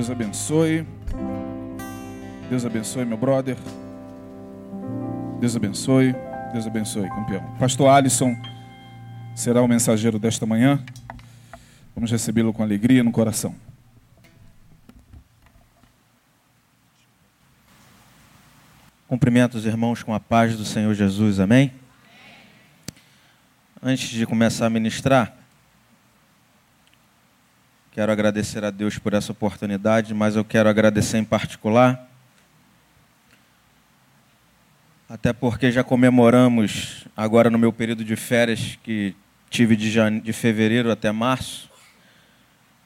Deus abençoe. Deus abençoe, meu brother. Deus abençoe. Deus abençoe, campeão. Pastor Alisson será o mensageiro desta manhã. Vamos recebê-lo com alegria no coração. Cumprimento os irmãos com a paz do Senhor Jesus, amém? Antes de começar a ministrar, quero agradecer a Deus por essa oportunidade, mas eu quero agradecer em particular, até porque já comemoramos agora no meu período de férias que tive de, de fevereiro até março,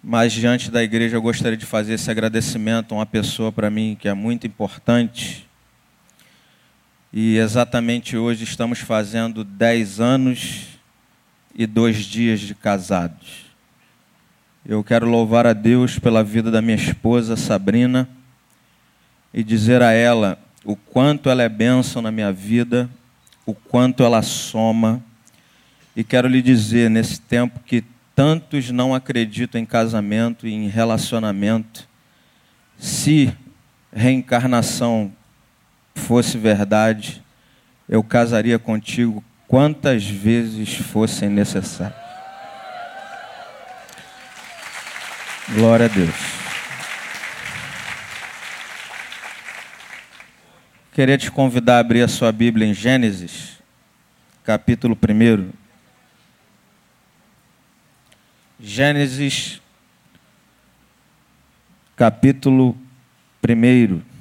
mas diante da igreja eu gostaria de fazer esse agradecimento a uma pessoa para mim que é muito importante e exatamente hoje estamos fazendo 10 anos e dois dias de casados. Eu quero louvar a Deus pela vida da minha esposa Sabrina e dizer a ela o quanto ela é bênção na minha vida, o quanto ela soma. E quero lhe dizer, nesse tempo que tantos não acreditam em casamento e em relacionamento, se reencarnação fosse verdade, eu casaria contigo quantas vezes fossem necessárias. Glória a Deus. Queria te convidar a abrir a sua Bíblia em Gênesis, capítulo 1. Gênesis, capítulo 1.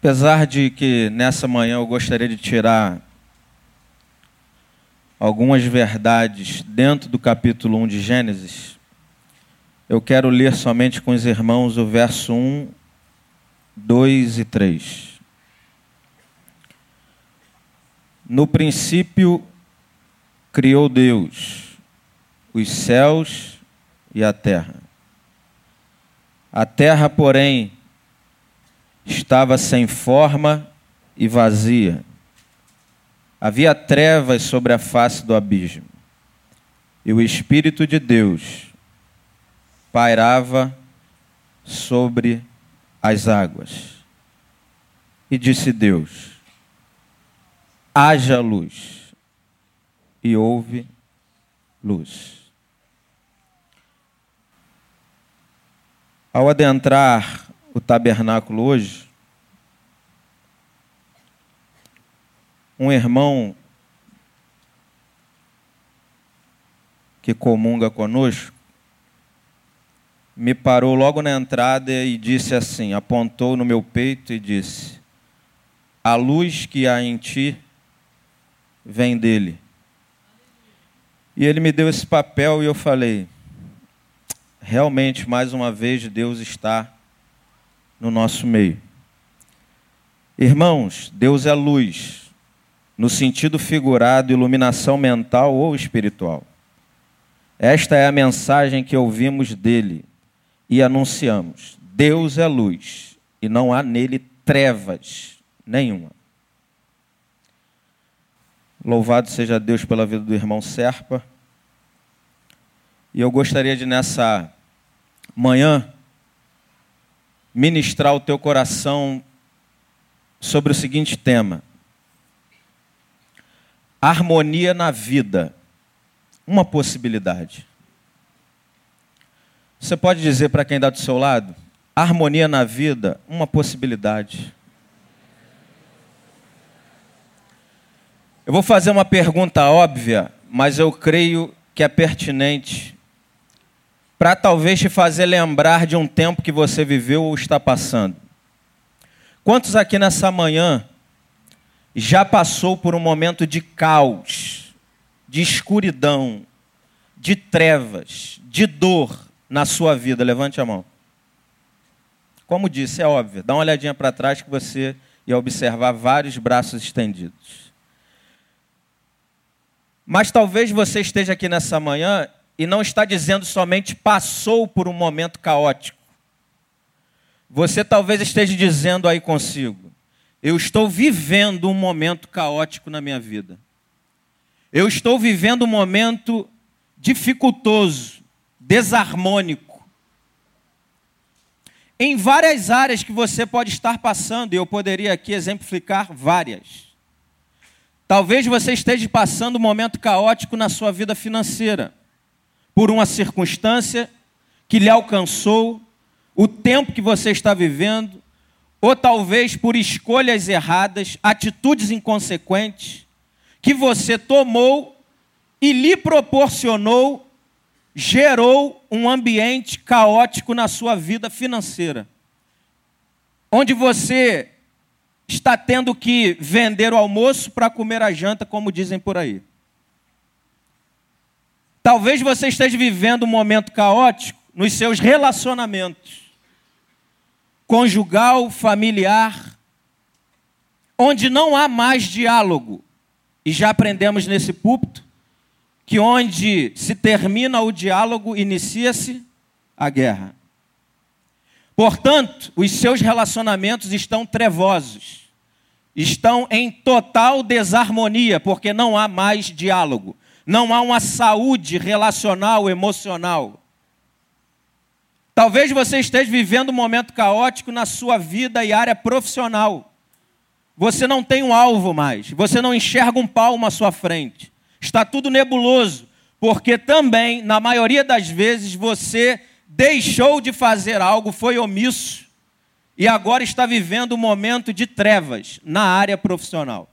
Apesar de que nessa manhã eu gostaria de tirar algumas verdades dentro do capítulo 1 de Gênesis, eu quero ler somente com os irmãos o verso 1, 2 e 3. No princípio criou Deus os céus e a terra. A terra, porém, estava sem forma e vazia. Havia trevas sobre a face do abismo. E o Espírito de Deus pairava sobre as águas. E disse Deus: haja luz. E houve luz. Ao adentrar o tabernáculo hoje, um irmão que comunga conosco me parou logo na entrada e disse assim: apontou no meu peito e disse: A luz que há em ti vem dele. E ele me deu esse papel e eu falei: realmente, mais uma vez, Deus está no nosso meio. Irmãos, Deus é luz, no sentido figurado, iluminação mental ou espiritual. Esta é a mensagem que ouvimos dele e anunciamos. Deus é luz e não há nele trevas nenhuma. Louvado seja Deus pela vida do irmão Serpa. E eu gostaria de, nessa manhã, ministrar o teu coração sobre o seguinte tema: harmonia na vida. Uma possibilidade. Você pode dizer para quem está do seu lado? Harmonia na vida, uma possibilidade. Eu vou fazer uma pergunta óbvia, mas eu creio que é pertinente para talvez te fazer lembrar de um tempo que você viveu ou está passando. Quantos aqui nessa manhã já passou por um momento de caos, de escuridão, de trevas, de dor na sua vida? Levante a mão. Como disse, é óbvio. Dá uma olhadinha para trás que você ia observar vários braços estendidos. Mas talvez você esteja aqui nessa manhã e não está dizendo somente passou por um momento caótico. Você talvez esteja dizendo aí consigo: eu estou vivendo um momento caótico na minha vida. Eu estou vivendo um momento dificultoso, desarmônico. Em várias áreas que você pode estar passando, e eu poderia aqui exemplificar várias. Talvez você esteja passando um momento caótico na sua vida financeira, por uma circunstância que lhe alcançou, o tempo que você está vivendo, ou talvez por escolhas erradas, atitudes inconsequentes que você tomou e lhe proporcionou, gerou um ambiente caótico na sua vida financeira, onde você está tendo que vender o almoço para comer a janta, como dizem por aí. Talvez você esteja vivendo um momento caótico nos seus relacionamentos conjugal, familiar, onde não há mais diálogo. E já aprendemos nesse púlpito que onde se termina o diálogo, inicia-se a guerra. Portanto, os seus relacionamentos estão trevosos, estão em total desarmonia, porque não há mais diálogo, não há uma saúde relacional, emocional. Talvez você esteja vivendo um momento caótico na sua vida e área profissional. Você não tem um alvo mais, você não enxerga um palmo à sua frente. Está tudo nebuloso, porque também, na maioria das vezes, você deixou de fazer algo, foi omisso, e agora está vivendo um momento de trevas na área profissional.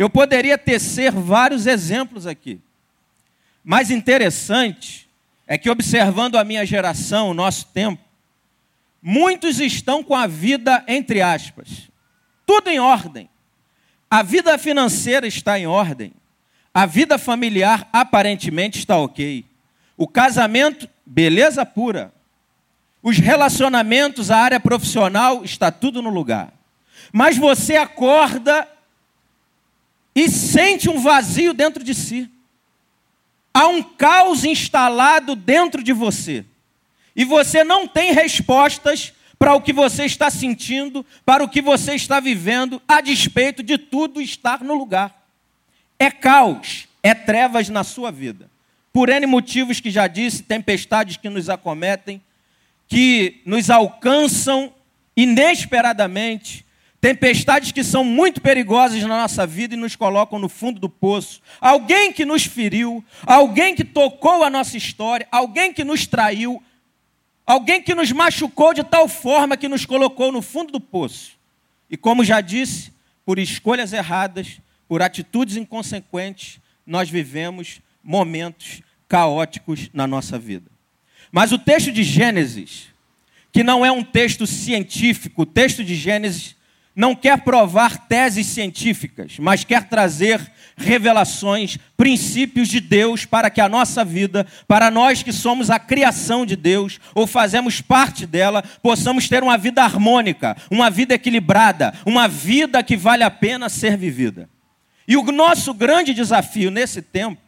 Eu poderia tecer vários exemplos aqui. Mas interessante é que, observando a minha geração, o nosso tempo, muitos estão com a vida, entre aspas, tudo em ordem. A vida financeira está em ordem. A vida familiar aparentemente está ok. O casamento, beleza pura. Os relacionamentos, a área profissional, está tudo no lugar. Mas você acorda e sente um vazio dentro de si. Há um caos instalado dentro de você. E você não tem respostas para o que você está sentindo, para o que você está vivendo, a despeito de tudo estar no lugar. É caos, é trevas na sua vida. Por N motivos que já disse, tempestades que nos acometem, que nos alcançam inesperadamente, Tempestades que são muito perigosas na nossa vida e nos colocam no fundo do poço. Alguém que nos feriu, alguém que tocou a nossa história, alguém que nos traiu, alguém que nos machucou de tal forma que nos colocou no fundo do poço. E como já disse, por escolhas erradas, por atitudes inconsequentes, nós vivemos momentos caóticos na nossa vida. Mas o texto de Gênesis, que não é um texto científico, o texto de Gênesis não quer provar teses científicas, mas quer trazer revelações, princípios de Deus para que a nossa vida, para nós que somos a criação de Deus ou fazemos parte dela, possamos ter uma vida harmônica, uma vida equilibrada, uma vida que vale a pena ser vivida. E o nosso grande desafio nesse tempo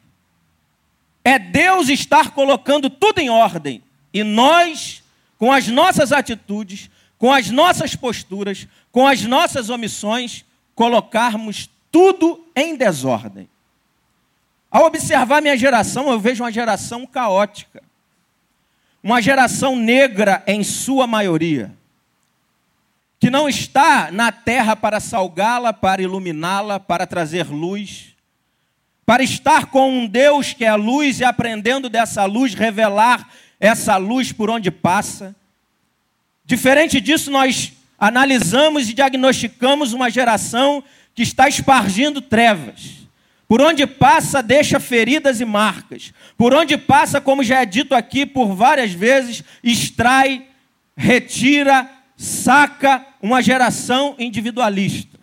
é Deus estar colocando tudo em ordem e nós, com as nossas atitudes, com as nossas posturas, com as nossas omissões, colocarmos tudo em desordem. Ao observar minha geração, eu vejo uma geração caótica. Uma geração negra em sua maioria. Que não está na terra para salgá-la, para iluminá-la, para trazer luz. Para estar com um Deus que é luz e aprendendo dessa luz, revelar essa luz por onde passa Diferente disso, nós analisamos e diagnosticamos uma geração que está espargindo trevas. Por onde passa, deixa feridas e marcas. Por onde passa, como já é dito aqui por várias vezes, extrai, retira, saca uma geração individualista.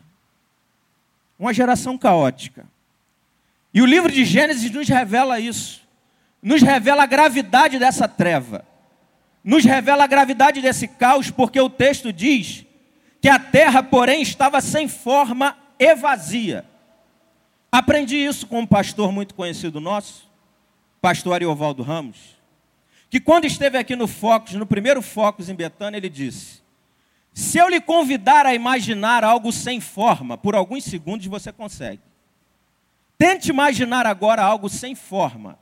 Uma geração caótica. E o livro de Gênesis nos revela isso. Nos revela a gravidade dessa treva nos revela a gravidade desse caos, porque o texto diz que a terra, porém, estava sem forma e vazia. Aprendi isso com um pastor muito conhecido nosso, pastor Ariovaldo Ramos, que quando esteve aqui no Focus, no primeiro Focus em Betânia, ele disse Se eu lhe convidar a imaginar algo sem forma, por alguns segundos você consegue. Tente imaginar agora algo sem forma.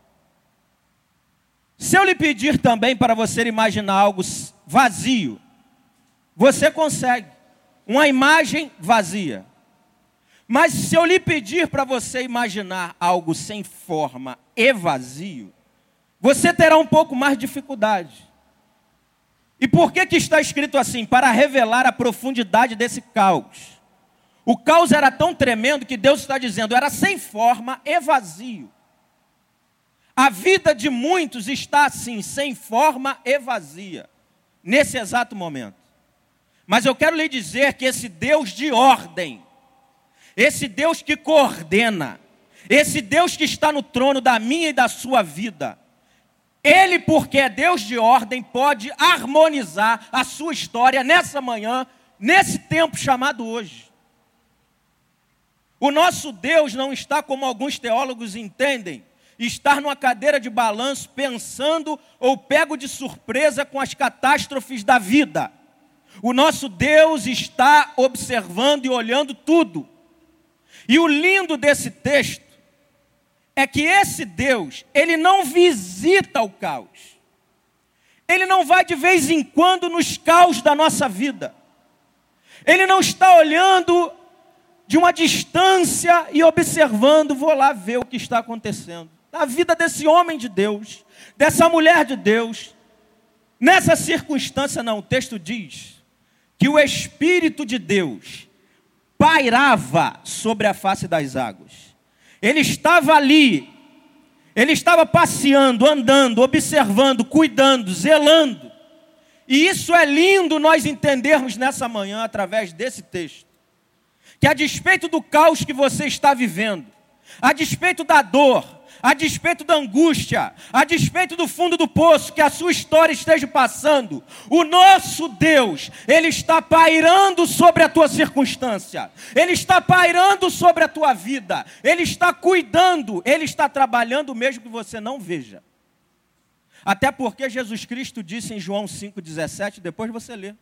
Se eu lhe pedir também para você imaginar algo vazio, você consegue. Uma imagem vazia. Mas se eu lhe pedir para você imaginar algo sem forma e vazio, você terá um pouco mais de dificuldade. E por que, que está escrito assim? Para revelar a profundidade desse caos. O caos era tão tremendo que Deus está dizendo, era sem forma e vazio. A vida de muitos está assim, sem forma e vazia, nesse exato momento. Mas eu quero lhe dizer que esse Deus de ordem, esse Deus que coordena, esse Deus que está no trono da minha e da sua vida, Ele, porque é Deus de ordem, pode harmonizar a sua história nessa manhã, nesse tempo chamado hoje. O nosso Deus não está como alguns teólogos entendem, estar numa cadeira de balanço pensando ou pego de surpresa com as catástrofes da vida. O nosso Deus está observando e olhando tudo. E o lindo desse texto é que esse Deus, ele não visita o caos. Ele não vai de vez em quando nos caos da nossa vida. Ele não está olhando de uma distância e observando, vou lá ver o que está acontecendo. Na vida desse homem de Deus, dessa mulher de Deus, nessa circunstância, não, o texto diz que o Espírito de Deus pairava sobre a face das águas. Ele estava ali, ele estava passeando, andando, observando, cuidando, zelando. E isso é lindo nós entendermos nessa manhã através desse texto. Que a despeito do caos que você está vivendo, a despeito da dor, a despeito da angústia, a despeito do fundo do poço que a sua história esteja passando, o nosso Deus, Ele está pairando sobre a tua circunstância, Ele está pairando sobre a tua vida, Ele está cuidando, Ele está trabalhando mesmo que você não veja. Até porque Jesus Cristo disse em João 5,17, depois você lê.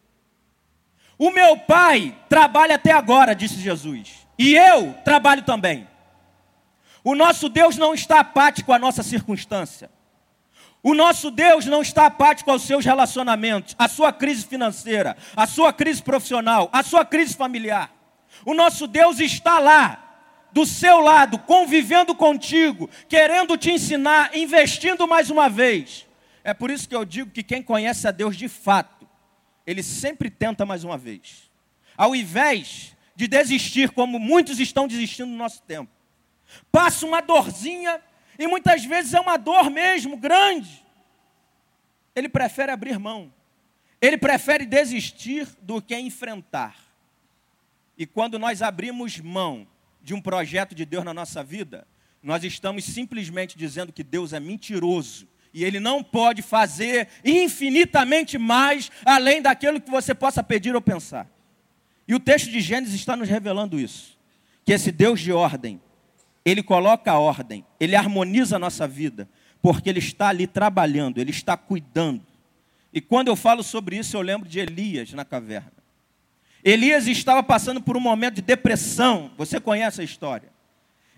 O meu pai trabalha até agora, disse Jesus, e eu trabalho também. O nosso Deus não está apático à nossa circunstância. O nosso Deus não está apático aos seus relacionamentos, à sua crise financeira, à sua crise profissional, à sua crise familiar. O nosso Deus está lá, do seu lado, convivendo contigo, querendo te ensinar, investindo mais uma vez. É por isso que eu digo que quem conhece a Deus de fato, ele sempre tenta mais uma vez. Ao invés de desistir, como muitos estão desistindo no nosso tempo passa uma dorzinha, e muitas vezes é uma dor mesmo, grande. Ele prefere abrir mão, ele prefere desistir do que enfrentar. E quando nós abrimos mão de um projeto de Deus na nossa vida, nós estamos simplesmente dizendo que Deus é mentiroso e Ele não pode fazer infinitamente mais além daquilo que você possa pedir ou pensar. E o texto de Gênesis está nos revelando isso: que esse Deus de ordem, ele coloca a ordem, ele harmoniza a nossa vida, porque ele está ali trabalhando, ele está cuidando. E quando eu falo sobre isso, eu lembro de Elias na caverna. Elias estava passando por um momento de depressão, você conhece a história.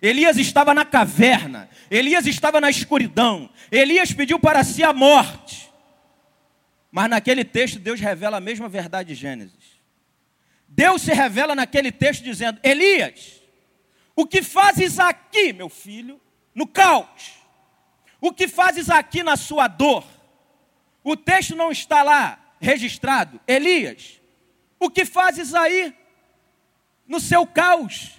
Elias estava na caverna, Elias estava na escuridão, Elias pediu para si a morte. Mas naquele texto, Deus revela a mesma verdade de Gênesis. Deus se revela naquele texto dizendo: Elias, o que fazes aqui, meu filho, no caos? O que fazes aqui na sua dor? O texto não está lá registrado. Elias, o que fazes aí no seu caos?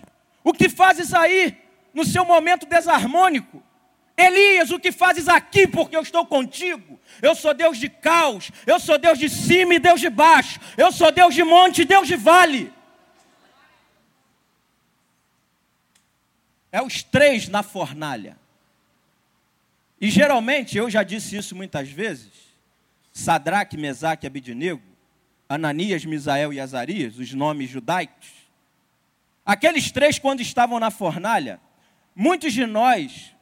O que fazes aí no seu momento desarmônico? Elias, o que fazes aqui porque eu estou contigo? Eu sou Deus de caos, eu sou Deus de cima e Deus de baixo, eu sou Deus de monte e Deus de vale. É os três na fornalha. E geralmente, eu já disse isso muitas vezes, Sadraque, Mesaque e Abidinego, Ananias, Misael e Azarias, os nomes judaicos, aqueles três quando estavam na fornalha, muitos de nós,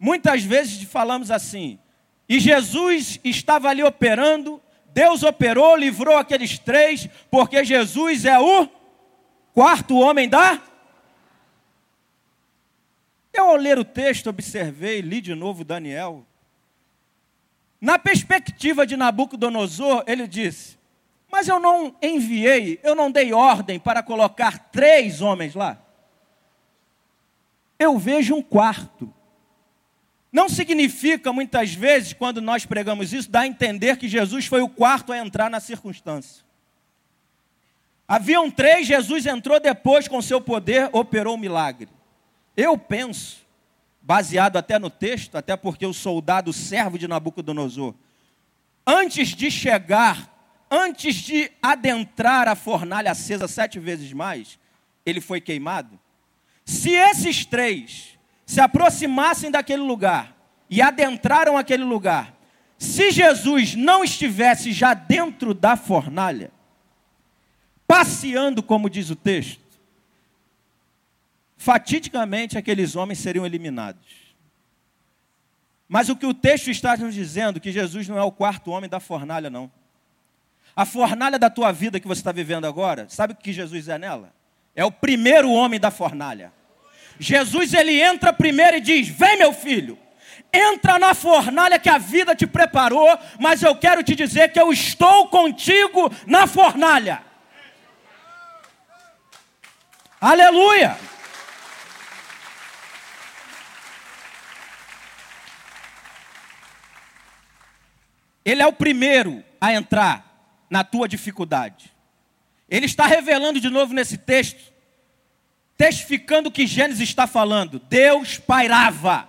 muitas vezes falamos assim, e Jesus estava ali operando, Deus operou, livrou aqueles três, porque Jesus é o quarto homem da. Eu, ao ler o texto, observei, li de novo Daniel. Na perspectiva de Nabucodonosor, ele disse: Mas eu não enviei, eu não dei ordem para colocar três homens lá. Eu vejo um quarto. Não significa, muitas vezes, quando nós pregamos isso, dar a entender que Jesus foi o quarto a entrar na circunstância. Haviam três, Jesus entrou depois com seu poder, operou o milagre. Eu penso, baseado até no texto, até porque o soldado servo de Nabucodonosor, antes de chegar, antes de adentrar a fornalha acesa sete vezes mais, ele foi queimado. Se esses três se aproximassem daquele lugar e adentraram aquele lugar, se Jesus não estivesse já dentro da fornalha, passeando, como diz o texto, fatidicamente aqueles homens seriam eliminados. Mas o que o texto está nos dizendo, que Jesus não é o quarto homem da fornalha, não. A fornalha da tua vida que você está vivendo agora, sabe o que Jesus é nela? É o primeiro homem da fornalha. Jesus ele entra primeiro e diz: Vem, meu filho, entra na fornalha que a vida te preparou, mas eu quero te dizer que eu estou contigo na fornalha. Aleluia! Ele é o primeiro a entrar na tua dificuldade. Ele está revelando de novo nesse texto testificando o que Gênesis está falando. Deus pairava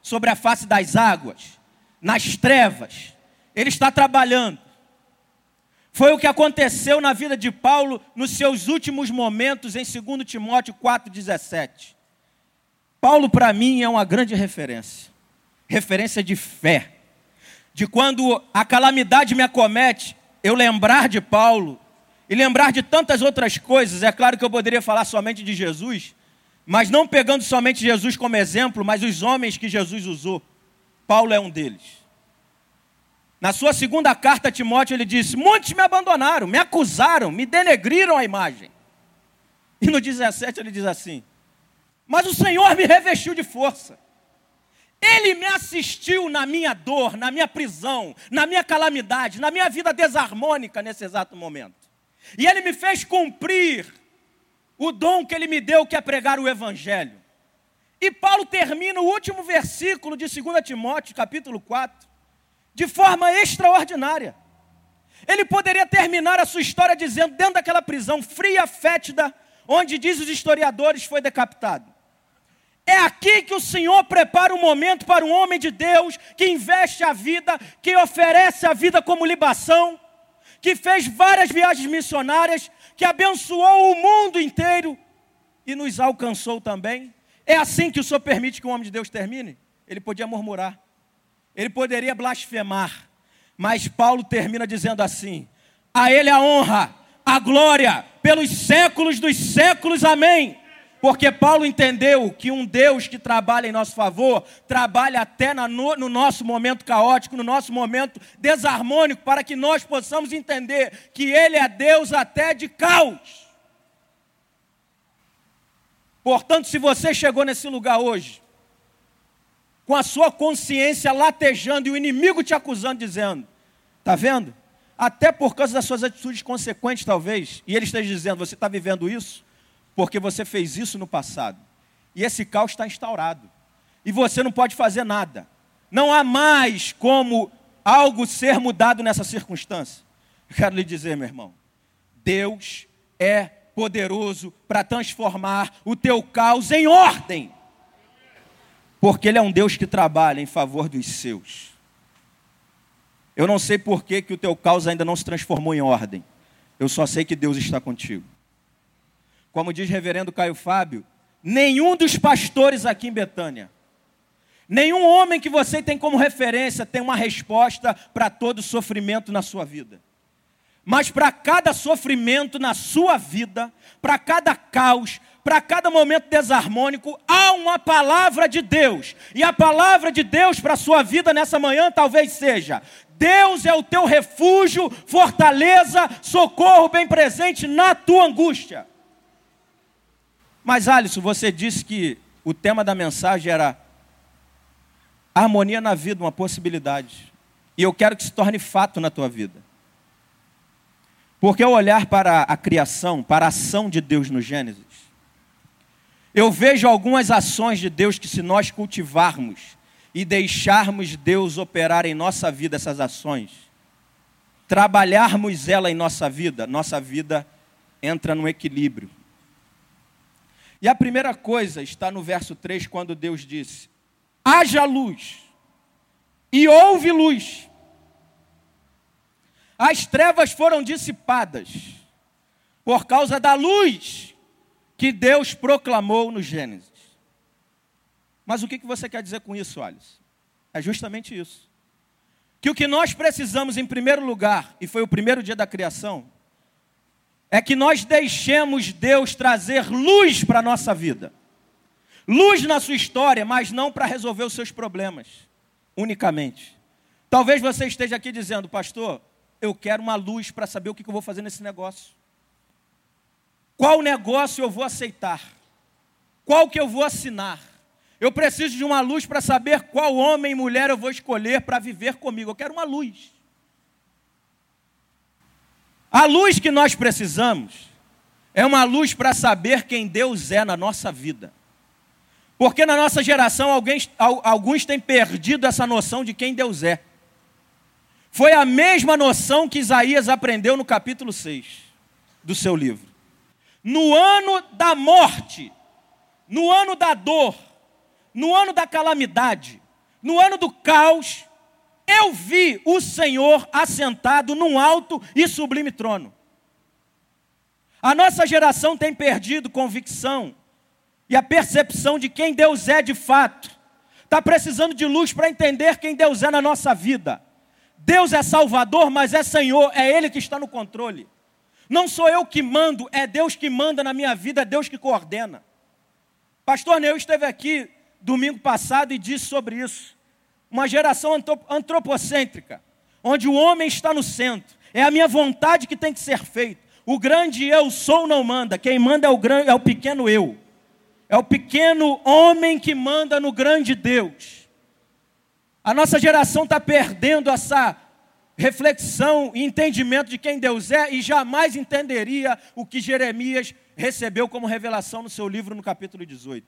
sobre a face das águas, nas trevas. Ele está trabalhando. Foi o que aconteceu na vida de Paulo nos seus últimos momentos em 2 Timóteo 4,17. Paulo, para mim, é uma grande referência. Referência de fé. De quando a calamidade me acomete, eu lembrar de Paulo e lembrar de tantas outras coisas. É claro que eu poderia falar somente de Jesus, mas não pegando somente Jesus como exemplo, mas os homens que Jesus usou. Paulo é um deles. Na sua segunda carta a Timóteo, ele disse: Muitos me abandonaram, me acusaram, me denegriram a imagem. E no 17 ele diz assim: Mas o Senhor me revestiu de força. Ele me assistiu na minha dor, na minha prisão, na minha calamidade, na minha vida desarmônica nesse exato momento. E ele me fez cumprir o dom que ele me deu, que é pregar o evangelho. E Paulo termina o último versículo de 2 Timóteo, capítulo 4, de forma extraordinária. Ele poderia terminar a sua história dizendo, dentro daquela prisão fria, fétida, onde diz os historiadores foi decapitado. É aqui que o Senhor prepara o um momento para um homem de Deus que investe a vida, que oferece a vida como libação, que fez várias viagens missionárias, que abençoou o mundo inteiro e nos alcançou também. É assim que o Senhor permite que um homem de Deus termine? Ele podia murmurar, ele poderia blasfemar, mas Paulo termina dizendo assim: a Ele a honra, a glória, pelos séculos dos séculos, amém. Porque Paulo entendeu que um Deus que trabalha em nosso favor, trabalha até no, no, nosso momento caótico, no nosso momento desarmônico, para que nós possamos entender que Ele é Deus até de caos. Portanto, se você chegou nesse lugar hoje, com a sua consciência latejando e o inimigo te acusando, dizendo: está vendo? Até por causa das suas atitudes consequentes, talvez, e ele esteja dizendo: você está vivendo isso? Porque você fez isso no passado. E esse caos está instaurado. E você não pode fazer nada. Não há mais como algo ser mudado nessa circunstância. Eu quero lhe dizer, meu irmão, Deus é poderoso para transformar o teu caos em ordem. Porque Ele é um Deus que trabalha em favor dos seus. Eu não sei por que, que o teu caos ainda não se transformou em ordem. Eu só sei que Deus está contigo. Como diz reverendo Caio Fábio, nenhum dos pastores aqui em Betânia, nenhum homem que você tem como referência tem uma resposta para todo sofrimento na sua vida. Mas para cada sofrimento na sua vida, para cada caos, para cada momento desarmônico, há uma palavra de Deus. E a palavra de Deus para a sua vida nessa manhã talvez seja: Deus é o teu refúgio, fortaleza, socorro bem presente na tua angústia. Mas, Alisson, você disse que o tema da mensagem era harmonia na vida, uma possibilidade. E eu quero que se torne fato na tua vida. Porque ao olhar para a criação, para a ação de Deus no Gênesis, eu vejo algumas ações de Deus que, se nós cultivarmos e deixarmos Deus operar em nossa vida essas ações, trabalharmos ela em nossa vida, nossa vida entra no equilíbrio. E a primeira coisa está no verso 3, quando Deus disse: haja luz, e houve luz. As trevas foram dissipadas por causa da luz que Deus proclamou no Gênesis. Mas o que você quer dizer com isso, Alice? É justamente isso. Que o que nós precisamos em primeiro lugar, e foi o primeiro dia da criação, é que nós deixemos Deus trazer luz para a nossa vida. Luz na sua história, mas não para resolver os seus problemas, unicamente. Talvez você esteja aqui dizendo, pastor, eu quero uma luz para saber o que eu vou fazer nesse negócio. Qual negócio eu vou aceitar? Qual que eu vou assinar? Eu preciso de uma luz para saber qual homem e mulher eu vou escolher para viver comigo. Eu quero uma luz. A luz que nós precisamos é uma luz para saber quem Deus é na nossa vida. Porque na nossa geração alguns, alguns têm perdido essa noção de quem Deus é. Foi a mesma noção que Isaías aprendeu no capítulo 6 do seu livro. No ano da morte, no ano da dor, no ano da calamidade, no ano do caos, eu vi o Senhor assentado num alto e sublime trono. A nossa geração tem perdido convicção e a percepção de quem Deus é de fato. Está precisando de luz para entender quem Deus é na nossa vida. Deus é Salvador, mas é Senhor, é Ele que está no controle. Não sou eu que mando, é Deus que manda na minha vida, é Deus que coordena. Pastor Neu esteve aqui domingo passado e disse sobre isso uma geração antropocêntrica, onde o homem está no centro. É a minha vontade que tem que ser feita. O grande eu sou não manda, quem manda é o, grande, é o pequeno eu. É o pequeno homem que manda no grande Deus. A nossa geração está perdendo essa reflexão e entendimento de quem Deus é e jamais entenderia o que Jeremias recebeu como revelação no seu livro no capítulo 18.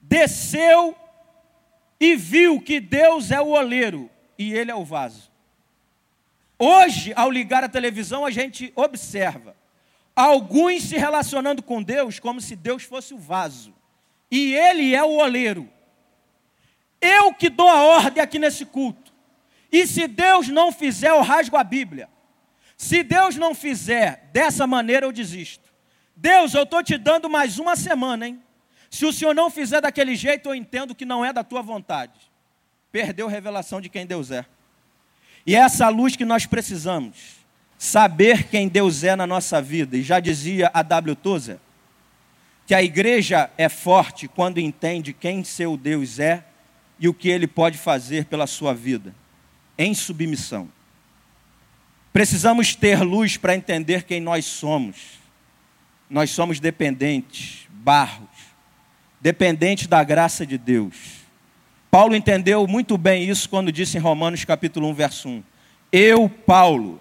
Desceu e viu que Deus é o oleiro e ele é o vaso. Hoje, ao ligar a televisão, a gente observa alguns se relacionando com Deus como se Deus fosse o vaso e ele é o oleiro. Eu que dou a ordem aqui nesse culto. E se Deus não fizer, eu rasgo a Bíblia. Se Deus não fizer dessa maneira, eu desisto. Deus, eu estou te dando mais uma semana, hein? Se o Senhor não fizer daquele jeito, eu entendo que não é da tua vontade. Perdeu a revelação de quem Deus é. E é essa luz que nós precisamos. Saber quem Deus é na nossa vida. E já dizia a W. Tozer que a igreja é forte quando entende quem seu Deus é e o que ele pode fazer pela sua vida, em submissão. Precisamos ter luz para entender quem nós somos. Nós somos dependentes, barros, dependente da graça de Deus. Paulo entendeu muito bem isso quando disse em Romanos capítulo 1, verso 1: Eu, Paulo,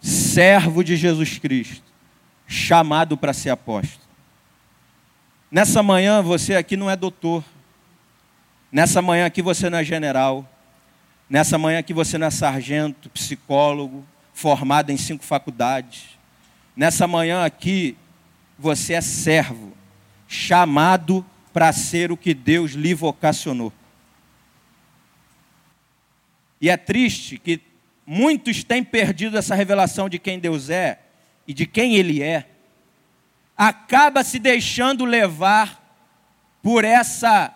servo de Jesus Cristo, chamado para ser apóstolo. Nessa manhã você aqui não é doutor. Nessa manhã aqui você não é general. Nessa manhã aqui você não é sargento, psicólogo, formado em cinco faculdades. Nessa manhã aqui você é servo, chamado para ser o que Deus lhe vocacionou. E é triste que muitos têm perdido essa revelação de quem Deus é e de quem Ele é, acaba se deixando levar por essa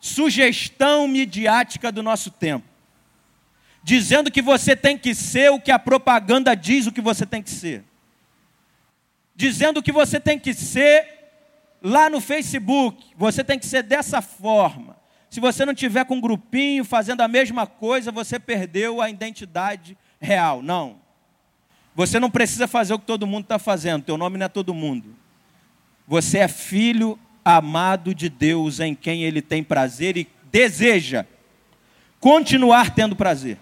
sugestão midiática do nosso tempo, dizendo que você tem que ser o que a propaganda diz o que você tem que ser, dizendo que você tem que ser lá no Facebook, você tem que ser dessa forma. Se você não tiver com um grupinho fazendo a mesma coisa, você perdeu a identidade real. Não. Você não precisa fazer o que todo mundo está fazendo. Teu nome não é todo mundo. Você é filho amado de Deus, em quem Ele tem prazer e deseja continuar tendo prazer.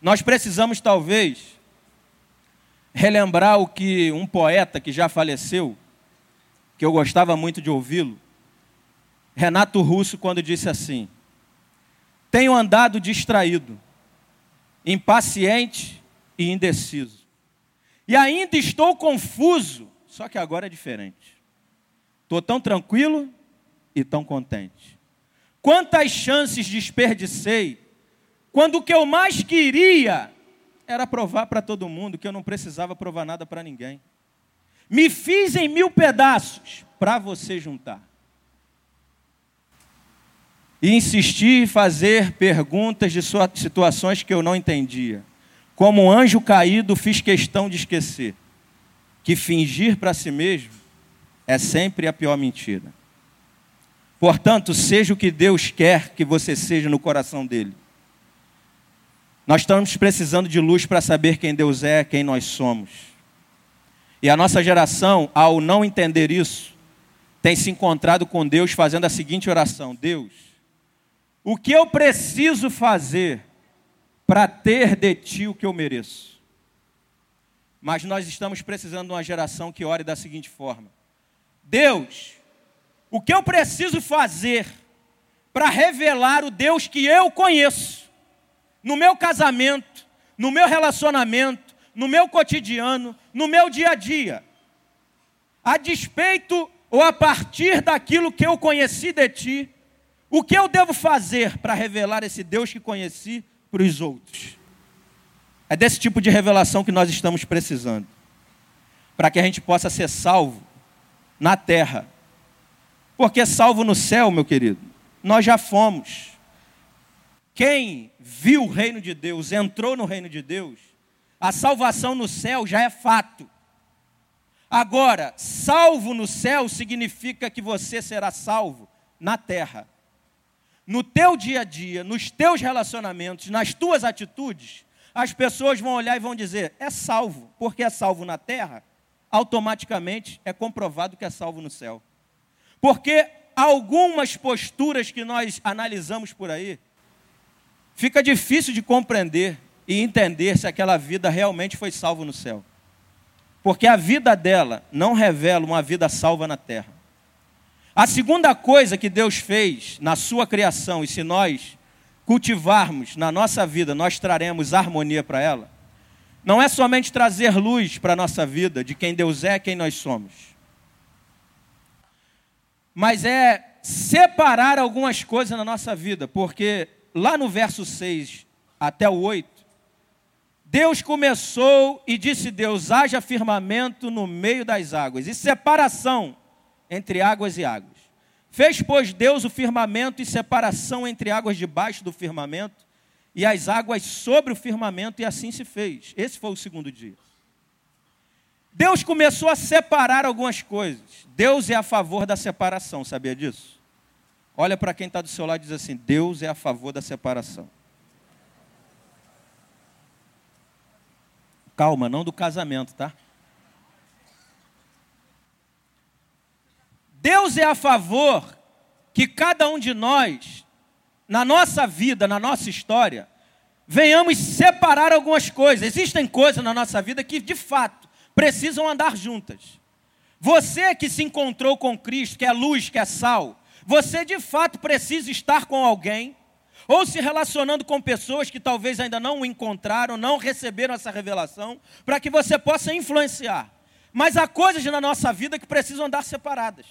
Nós precisamos, talvez, relembrar o que um poeta que já faleceu, que eu gostava muito de ouvi-lo, Renato Russo, quando disse assim: Tenho andado distraído, impaciente e indeciso. E ainda estou confuso, só que agora é diferente. Estou tão tranquilo e tão contente. Quantas chances desperdicei quando o que eu mais queria era provar para todo mundo que eu não precisava provar nada para ninguém. Me fiz em mil pedaços para você juntar. E insisti em fazer perguntas de situações que eu não entendia. Como um anjo caído, fiz questão de esquecer que fingir para si mesmo é sempre a pior mentira. Portanto, seja o que Deus quer que você seja no coração dele. Nós estamos precisando de luz para saber quem Deus é, quem nós somos. E a nossa geração, ao não entender isso, tem se encontrado com Deus fazendo a seguinte oração: Deus, o que eu preciso fazer para ter de ti o que eu mereço? Mas nós estamos precisando de uma geração que ore da seguinte forma: Deus, o que eu preciso fazer para revelar o Deus que eu conheço no meu casamento, no meu relacionamento, no meu cotidiano, no meu dia a dia, a despeito ou a partir daquilo que eu conheci de ti, o que eu devo fazer para revelar esse Deus que conheci para os outros? É desse tipo de revelação que nós estamos precisando, para que a gente possa ser salvo na terra. Porque salvo no céu, meu querido, nós já fomos. Quem viu o reino de Deus, entrou no reino de Deus, a salvação no céu já é fato. Agora, salvo no céu significa que você será salvo na terra. No teu dia a dia, nos teus relacionamentos, nas tuas atitudes, as pessoas vão olhar e vão dizer: é salvo, porque é salvo na terra, automaticamente é comprovado que é salvo no céu. Porque algumas posturas que nós analisamos por aí, fica difícil de compreender e entender se aquela vida realmente foi salva no céu. Porque a vida dela não revela uma vida salva na terra. A segunda coisa que Deus fez na sua criação, e se nós cultivarmos na nossa vida, nós traremos harmonia para ela, não é somente trazer luz para a nossa vida, de quem Deus é, quem nós somos, mas é separar algumas coisas na nossa vida, porque lá no verso 6 até o 8, Deus começou e disse Deus: haja firmamento no meio das águas, e separação entre águas e águas. Fez, pois, Deus o firmamento e separação entre águas debaixo do firmamento e as águas sobre o firmamento, e assim se fez. Esse foi o segundo dia. Deus começou a separar algumas coisas. Deus é a favor da separação, sabia disso? Olha para quem está do seu lado e diz assim: Deus é a favor da separação. Calma, não do casamento, tá? Deus é a favor que cada um de nós, na nossa vida, na nossa história, venhamos separar algumas coisas. Existem coisas na nossa vida que, de fato, precisam andar juntas. Você que se encontrou com Cristo, que é luz, que é sal, você de fato precisa estar com alguém, ou se relacionando com pessoas que talvez ainda não o encontraram, não receberam essa revelação, para que você possa influenciar. Mas há coisas na nossa vida que precisam andar separadas.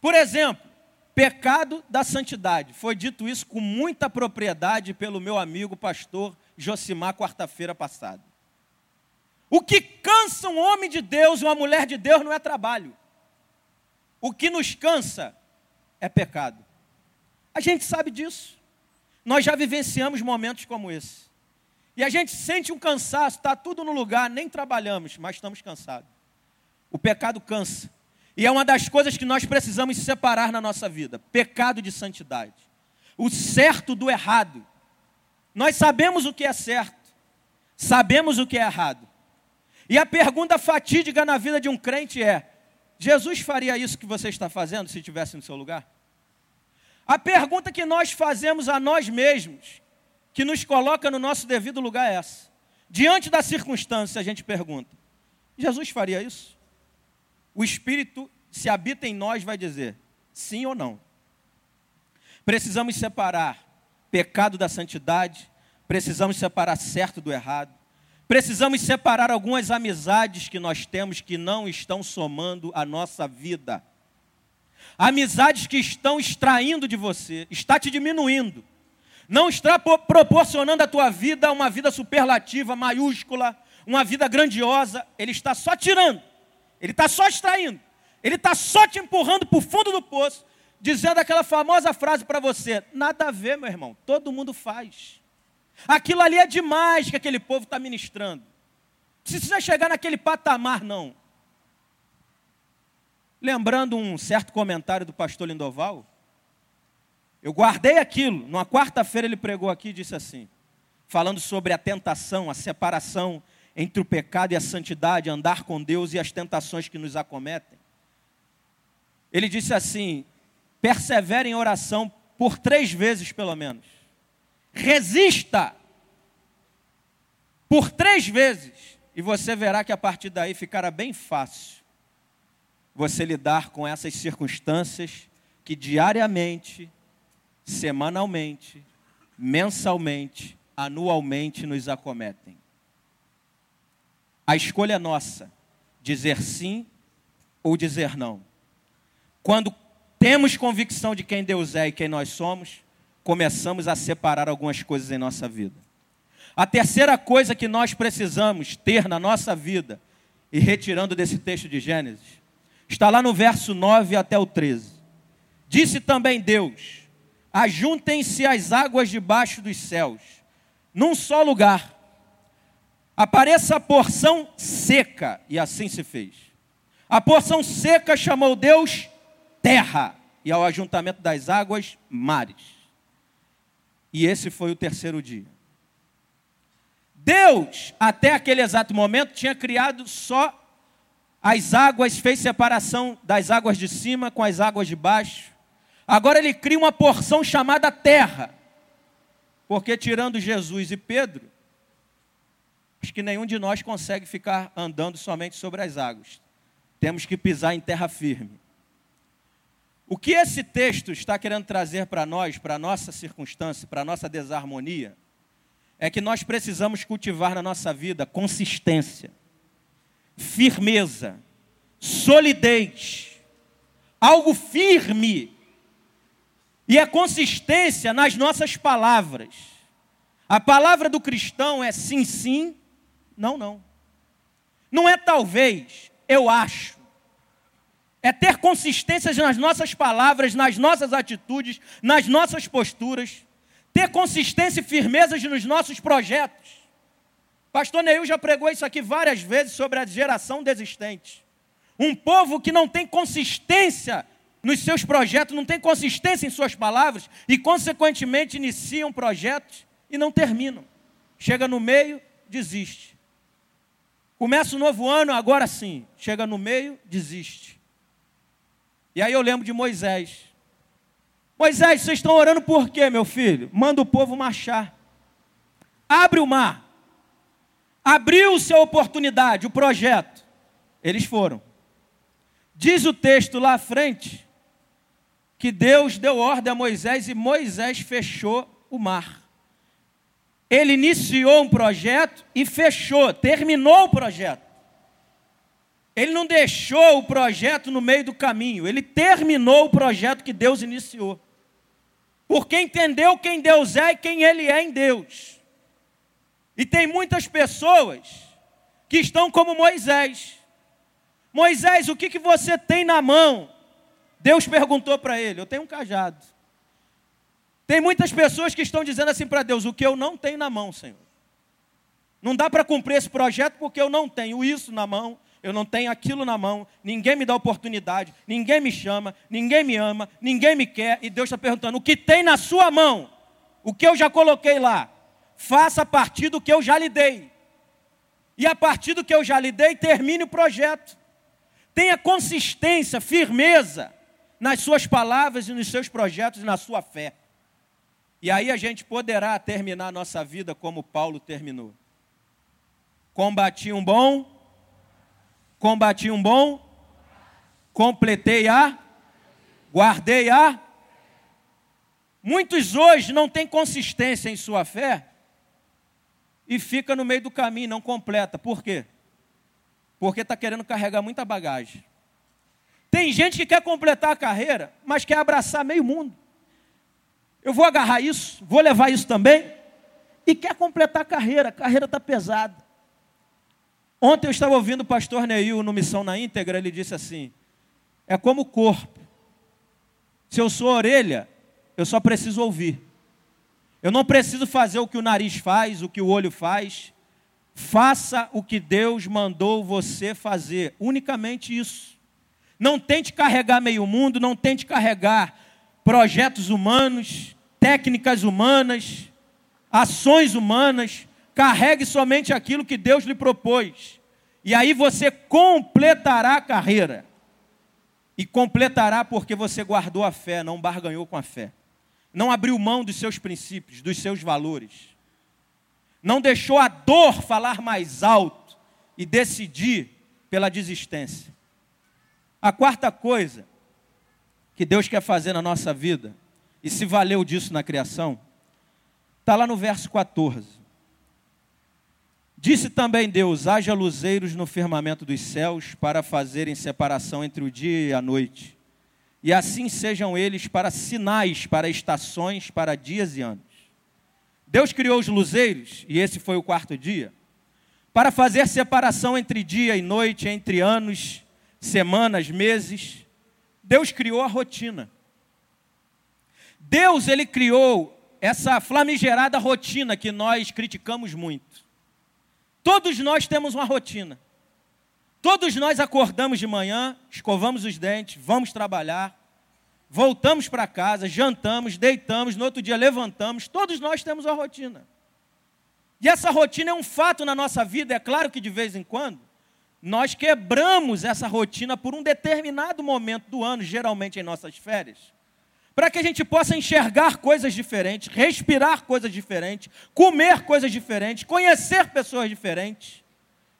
Por exemplo, pecado da santidade. Foi dito isso com muita propriedade pelo meu amigo pastor Josimar quarta-feira passada. O que cansa um homem de Deus, uma mulher de Deus, não é trabalho. O que nos cansa é pecado. A gente sabe disso. Nós já vivenciamos momentos como esse. E a gente sente um cansaço, está tudo no lugar, nem trabalhamos, mas estamos cansados. O pecado cansa. E é uma das coisas que nós precisamos separar na nossa vida: pecado de santidade. O certo do errado. Nós sabemos o que é certo, sabemos o que é errado. E a pergunta fatídica na vida de um crente é: Jesus faria isso que você está fazendo se estivesse no seu lugar? A pergunta que nós fazemos a nós mesmos, que nos coloca no nosso devido lugar, é essa. Diante da circunstância, a gente pergunta: Jesus faria isso? O Espírito, se habita em nós, vai dizer sim ou não. Precisamos separar pecado da santidade, precisamos separar certo do errado, precisamos separar algumas amizades que nós temos que não estão somando a nossa vida. Amizades que estão extraindo de você, está te diminuindo não está proporcionando à tua vida uma vida superlativa, maiúscula, uma vida grandiosa, ele está só tirando, ele está só extraindo, ele está só te empurrando para o fundo do poço, dizendo aquela famosa frase para você: nada a ver, meu irmão, todo mundo faz. Aquilo ali é demais que aquele povo está ministrando. Precisa chegar naquele patamar, não. Lembrando um certo comentário do pastor Lindoval, eu guardei aquilo. Numa quarta-feira ele pregou aqui e disse assim, falando sobre a tentação, a separação entre o pecado e a santidade, andar com Deus e as tentações que nos acometem. Ele disse assim: persevere em oração por três vezes pelo menos. Resista por três vezes. E você verá que a partir daí ficará bem fácil você lidar com essas circunstâncias que diariamente semanalmente, mensalmente, anualmente nos acometem. A escolha é nossa, dizer sim ou dizer não. Quando temos convicção de quem Deus é e quem nós somos, começamos a separar algumas coisas em nossa vida. A terceira coisa que nós precisamos ter na nossa vida, e retirando desse texto de Gênesis, está lá no verso 9 até o 13. Disse também Deus: ajuntem-se as águas debaixo dos céus, num só lugar. Apareça a porção seca, e assim se fez. A porção seca chamou Deus terra, e ao ajuntamento das águas, mares. E esse foi o terceiro dia. Deus, até aquele exato momento, tinha criado só as águas, fez separação das águas de cima com as águas de baixo. Agora ele cria uma porção chamada terra. Porque tirando Jesus e Pedro, acho que nenhum de nós consegue ficar andando somente sobre as águas. Temos que pisar em terra firme. O que esse texto está querendo trazer para nós, para a nossa circunstância, para a nossa desarmonia, é que nós precisamos cultivar na nossa vida consistência, firmeza, solidez, algo firme e a consistência nas nossas palavras. A palavra do cristão é sim, sim, não, não. Não é talvez, eu acho. É ter consistência nas nossas palavras, nas nossas atitudes, nas nossas posturas. Ter consistência e firmeza nos nossos projetos. Pastor Neil já pregou isso aqui várias vezes sobre a geração desistente. Um povo que não tem consistência nos seus projetos, não tem consistência em suas palavras e, consequentemente, iniciam projetos e não terminam. Chega no meio, desiste. Começa o novo ano, agora sim. Chega no meio, desiste. E aí eu lembro de Moisés. Moisés, vocês estão orando por quê, meu filho? Manda o povo marchar. Abre o mar. Abriu-se a oportunidade, o projeto. Eles foram. Diz o texto lá à frente que Deus deu ordem a Moisés e Moisés fechou o mar. Ele iniciou um projeto e fechou, terminou o projeto. Ele não deixou o projeto no meio do caminho, ele terminou o projeto que Deus iniciou. Porque entendeu quem Deus é e quem Ele é em Deus. E tem muitas pessoas que estão como Moisés. Moisés, o que, que você tem na mão? Deus perguntou para ele: Eu tenho um cajado. Tem muitas pessoas que estão dizendo assim para Deus: O que eu não tenho na mão, Senhor. Não dá para cumprir esse projeto porque eu não tenho isso na mão, eu não tenho aquilo na mão, ninguém me dá oportunidade, ninguém me chama, ninguém me ama, ninguém me quer, e Deus está perguntando: o que tem na sua mão? O que eu já coloquei lá? Faça a partir do que eu já lhe dei. E a partir do que eu já lhe dei, termine o projeto. Tenha consistência, firmeza nas suas palavras e nos seus projetos e na sua fé. E aí a gente poderá terminar a nossa vida como Paulo terminou. Combati um bom, combati um bom, completei a, guardei a. Muitos hoje não têm consistência em sua fé e fica no meio do caminho, não completa. Por quê? Porque está querendo carregar muita bagagem. Tem gente que quer completar a carreira, mas quer abraçar meio mundo. Eu vou agarrar isso, vou levar isso também, e quer completar a carreira, a carreira está pesada. Ontem eu estava ouvindo o pastor Neil no Missão na íntegra, ele disse assim: é como o corpo. Se eu sou orelha, eu só preciso ouvir. Eu não preciso fazer o que o nariz faz, o que o olho faz. Faça o que Deus mandou você fazer, unicamente isso. Não tente carregar meio mundo, não tente carregar projetos humanos, técnicas humanas, ações humanas. Carregue somente aquilo que Deus lhe propôs. E aí você completará a carreira. E completará porque você guardou a fé, não barganhou com a fé não abriu mão dos seus princípios, dos seus valores, não deixou a dor falar mais alto e decidir pela desistência. A quarta coisa que Deus quer fazer na nossa vida, e se valeu disso na criação, está lá no verso 14. Disse também Deus: haja luzeiros no firmamento dos céus para fazerem separação entre o dia e a noite e assim sejam eles para sinais, para estações, para dias e anos. Deus criou os luzeiros, e esse foi o quarto dia, para fazer separação entre dia e noite, entre anos, semanas, meses. Deus criou a rotina. Deus, ele criou essa flamigerada rotina que nós criticamos muito. Todos nós temos uma rotina. Todos nós acordamos de manhã, escovamos os dentes, vamos trabalhar, voltamos para casa, jantamos, deitamos, no outro dia levantamos, todos nós temos uma rotina. E essa rotina é um fato na nossa vida, é claro que de vez em quando nós quebramos essa rotina por um determinado momento do ano, geralmente em nossas férias, para que a gente possa enxergar coisas diferentes, respirar coisas diferentes, comer coisas diferentes, conhecer pessoas diferentes.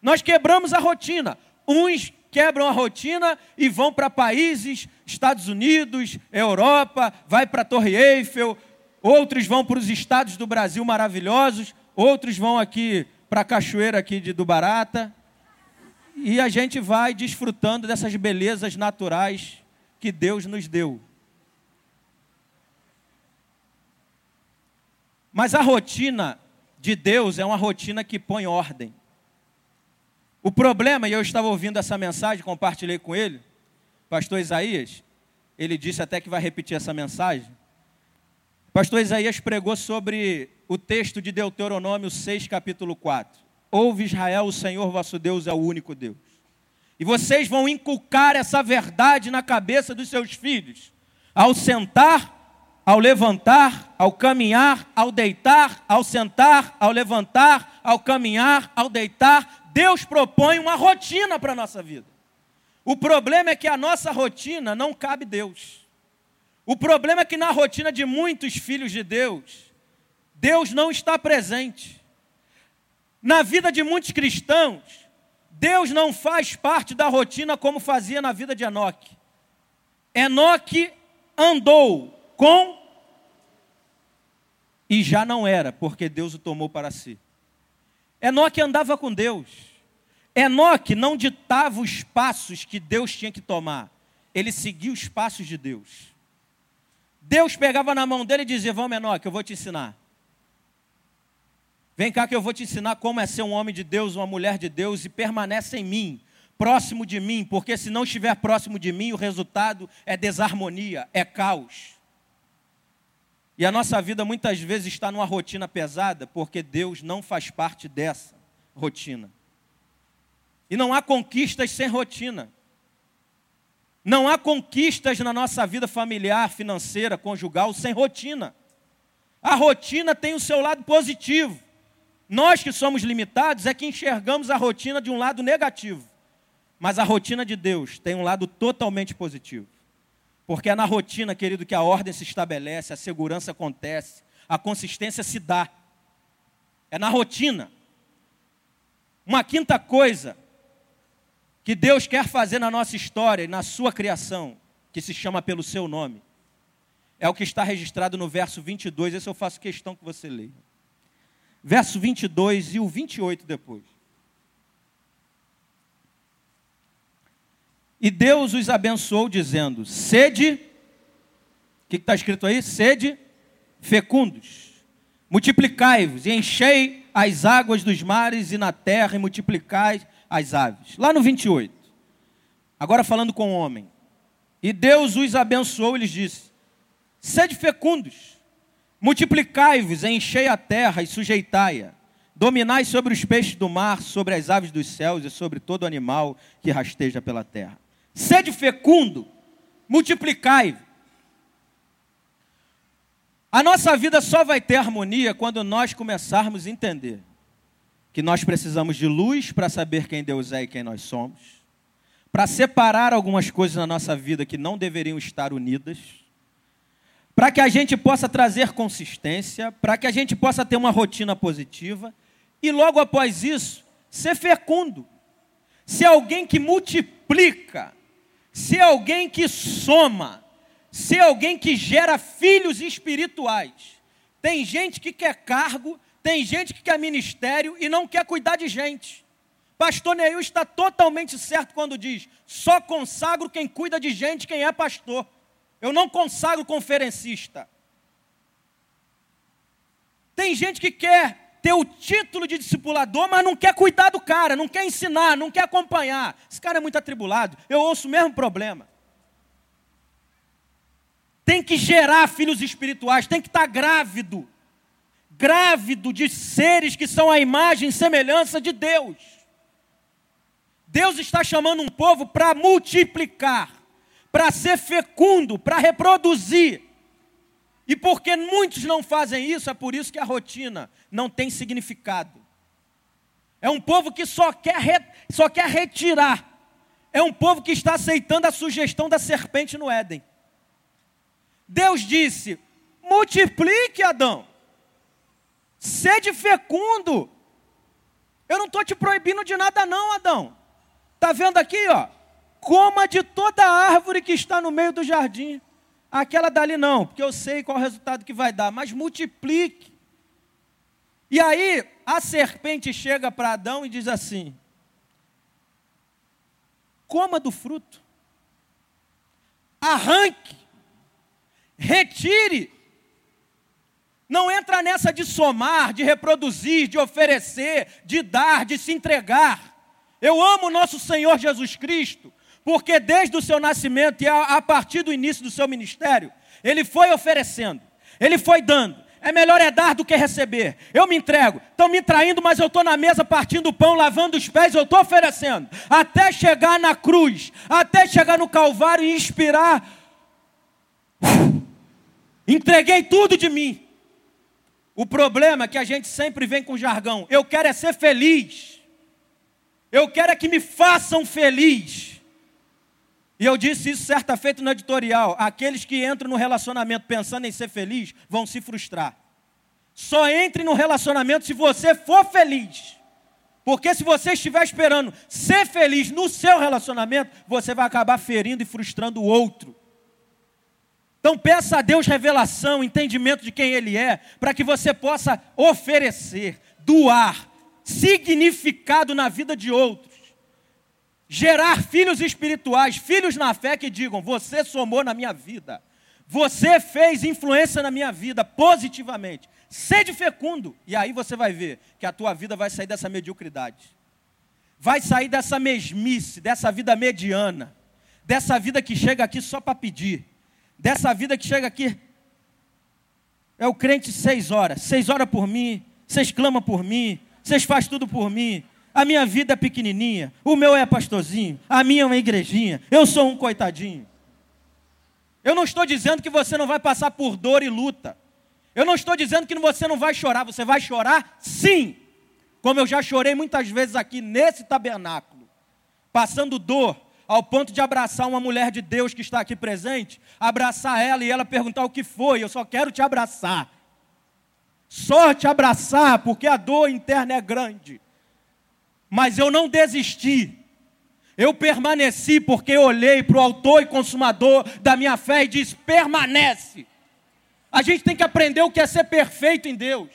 Nós quebramos a rotina. Uns quebram a rotina e vão para países, Estados Unidos, Europa, vai para a Torre Eiffel, outros vão para os estados do Brasil maravilhosos, outros vão aqui para a cachoeira aqui de, do Barata. E a gente vai desfrutando dessas belezas naturais que Deus nos deu. Mas a rotina de Deus é uma rotina que põe ordem. O problema, e eu estava ouvindo essa mensagem, compartilhei com ele, pastor Isaías, ele disse até que vai repetir essa mensagem. Pastor Isaías pregou sobre o texto de Deuteronômio 6, capítulo 4. Ouve Israel, o Senhor vosso Deus é o único Deus. E vocês vão inculcar essa verdade na cabeça dos seus filhos, ao sentar, ao levantar, ao caminhar, ao deitar, ao sentar, ao levantar, ao caminhar, ao deitar, Deus propõe uma rotina para a nossa vida. O problema é que a nossa rotina não cabe Deus. O problema é que na rotina de muitos filhos de Deus, Deus não está presente. Na vida de muitos cristãos, Deus não faz parte da rotina como fazia na vida de Enoque. Enoque andou com e já não era, porque Deus o tomou para si. Enoque andava com Deus. Enoque não ditava os passos que Deus tinha que tomar, ele seguia os passos de Deus. Deus pegava na mão dele e dizia: Vamos, Enoque, eu vou te ensinar. Vem cá que eu vou te ensinar como é ser um homem de Deus, uma mulher de Deus e permanece em mim, próximo de mim, porque se não estiver próximo de mim, o resultado é desarmonia, é caos. E a nossa vida muitas vezes está numa rotina pesada, porque Deus não faz parte dessa rotina. E não há conquistas sem rotina. Não há conquistas na nossa vida familiar, financeira, conjugal sem rotina. A rotina tem o seu lado positivo. Nós que somos limitados é que enxergamos a rotina de um lado negativo. Mas a rotina de Deus tem um lado totalmente positivo. Porque é na rotina, querido, que a ordem se estabelece, a segurança acontece, a consistência se dá. É na rotina. Uma quinta coisa que Deus quer fazer na nossa história e na sua criação, que se chama pelo seu nome, é o que está registrado no verso 22. Esse eu faço questão que você leia. Verso 22 e o 28 depois. E Deus os abençoou, dizendo: Sede, o que está escrito aí? Sede fecundos, multiplicai-vos e enchei as águas dos mares e na terra e multiplicai as aves. Lá no 28. Agora falando com o homem. E Deus os abençoou e lhes disse: Sede fecundos, multiplicai-vos, enchei a terra e sujeitai-a. Dominai sobre os peixes do mar, sobre as aves dos céus e sobre todo animal que rasteja pela terra. Sede fecundo, multiplicai. A nossa vida só vai ter harmonia quando nós começarmos a entender que nós precisamos de luz para saber quem Deus é e quem nós somos, para separar algumas coisas na nossa vida que não deveriam estar unidas, para que a gente possa trazer consistência, para que a gente possa ter uma rotina positiva e logo após isso, ser fecundo. Ser alguém que multiplica, ser alguém que soma, ser alguém que gera filhos espirituais. Tem gente que quer cargo, tem gente que quer ministério e não quer cuidar de gente. Pastor Neil está totalmente certo quando diz: só consagro quem cuida de gente, quem é pastor. Eu não consagro conferencista. Tem gente que quer ter o título de discipulador, mas não quer cuidar do cara, não quer ensinar, não quer acompanhar. Esse cara é muito atribulado. Eu ouço o mesmo problema. Tem que gerar filhos espirituais, tem que estar grávido grávido de seres que são a imagem e semelhança de Deus. Deus está chamando um povo para multiplicar, para ser fecundo, para reproduzir. E porque muitos não fazem isso, é por isso que a rotina não tem significado. É um povo que só quer, re, só quer retirar. É um povo que está aceitando a sugestão da serpente no Éden. Deus disse: multiplique, Adão. Sede fecundo. Eu não estou te proibindo de nada, não, Adão. Está vendo aqui, ó? Coma de toda árvore que está no meio do jardim. Aquela dali não, porque eu sei qual é o resultado que vai dar, mas multiplique. E aí a serpente chega para Adão e diz assim: coma do fruto, arranque, retire não entra nessa de somar, de reproduzir, de oferecer, de dar, de se entregar. Eu amo nosso Senhor Jesus Cristo, porque desde o seu nascimento e a, partir do início do seu ministério, ele foi oferecendo, ele foi dando. É melhor é dar do que receber. Eu me entrego. Estão me traindo, mas eu estou na mesa partindo o pão, lavando os pés, eu estou oferecendo. Até chegar na cruz, até chegar no Calvário e inspirar. Entreguei tudo de mim. O problema é que a gente sempre vem com jargão. Eu quero é ser feliz. Eu quero é que me façam feliz. E eu disse isso certa feita no editorial. Aqueles que entram no relacionamento pensando em ser feliz vão se frustrar. Só entre no relacionamento se você for feliz. Porque se você estiver esperando ser feliz no seu relacionamento, você vai acabar ferindo e frustrando o outro. Então peça a Deus revelação, entendimento de quem Ele é, para que você possa oferecer, doar, significado na vida de outros. Gerar filhos espirituais, filhos na fé que digam: Você somou na minha vida, você fez influência na minha vida positivamente. Sede fecundo, e aí você vai ver que a tua vida vai sair dessa mediocridade, vai sair dessa mesmice, dessa vida mediana, dessa vida que chega aqui só para pedir dessa vida que chega aqui. É o crente seis horas. Seis horas por mim. Vocês clamam por mim. Vocês fazem tudo por mim. A minha vida é pequenininha, o meu é pastorzinho, a minha é uma igrejinha, eu sou um coitadinho. Eu não estou dizendo que você não vai passar por dor e luta. Eu não estou dizendo que você não vai chorar, você vai chorar sim. Como eu já chorei muitas vezes aqui nesse tabernáculo, passando dor, ao ponto de abraçar uma mulher de Deus que está aqui presente, abraçar ela e ela perguntar o que foi, eu só quero te abraçar. Só te abraçar, porque a dor interna é grande. Mas eu não desisti. Eu permaneci porque eu olhei para o autor e consumador da minha fé e disse: permanece. A gente tem que aprender o que é ser perfeito em Deus.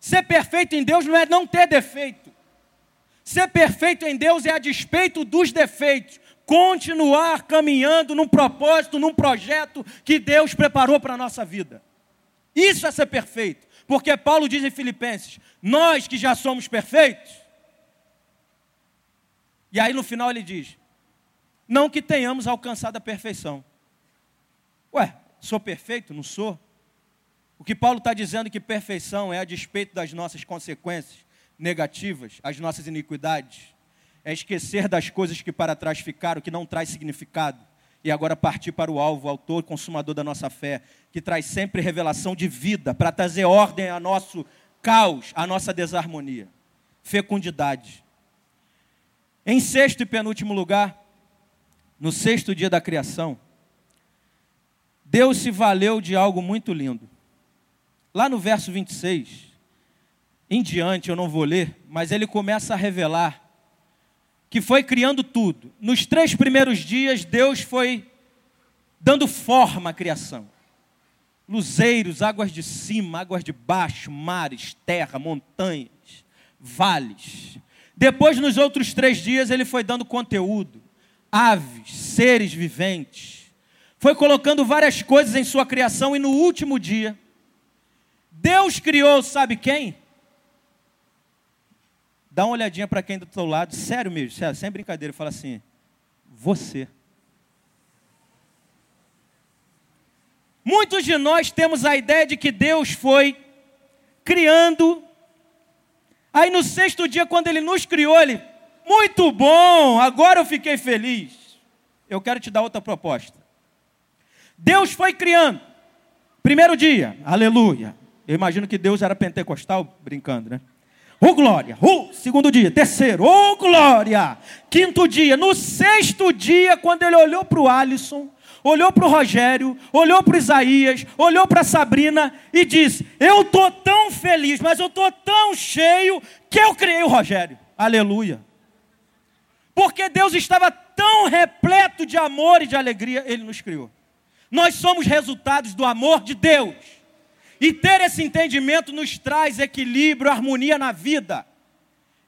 Ser perfeito em Deus não é não ter defeito. Ser perfeito em Deus é a despeito dos defeitos. Continuar caminhando num propósito, num projeto que Deus preparou para a nossa vida. Isso é ser perfeito. Porque Paulo diz em Filipenses: Nós que já somos perfeitos. E aí no final ele diz: Não que tenhamos alcançado a perfeição. Ué, sou perfeito? Não sou? O que Paulo está dizendo é que perfeição é a despeito das nossas consequências negativas, as nossas iniquidades, é esquecer das coisas que para trás ficaram, que não traz significado, e agora partir para o alvo, autor e consumador da nossa fé, que traz sempre revelação de vida, para trazer ordem ao nosso caos, à nossa desarmonia. Fecundidade. Em sexto e penúltimo lugar, no sexto dia da criação, Deus se valeu de algo muito lindo. Lá no verso 26, em diante, eu não vou ler, mas ele começa a revelar que foi criando tudo. Nos três primeiros dias, Deus foi dando forma à criação. Luzeiros, águas de cima, águas de baixo, mares, terra, montanhas, vales. Depois, nos outros três dias, ele foi dando conteúdo, aves, seres viventes. Foi colocando várias coisas em sua criação e no último dia, Deus criou, sabe quem? Dá uma olhadinha para quem do teu lado, sério mesmo, sério, sem brincadeira, fala assim: você. Muitos de nós temos a ideia de que Deus foi criando. Aí no sexto dia, quando Ele nos criou, Ele, muito bom, agora eu fiquei feliz. Eu quero te dar outra proposta. Deus foi criando. Primeiro dia, aleluia. Eu imagino que Deus era pentecostal, brincando, né? Ô oh, glória! Oh, segundo dia, terceiro, ô oh, glória! Quinto dia, no sexto dia, quando ele olhou para o Alisson, olhou para o Rogério, olhou para Isaías, olhou para Sabrina e disse: Eu estou tão feliz, mas eu estou tão cheio que eu criei o Rogério. Aleluia! Porque Deus estava tão repleto de amor e de alegria, Ele nos criou. Nós somos resultados do amor de Deus. E ter esse entendimento nos traz equilíbrio, harmonia na vida.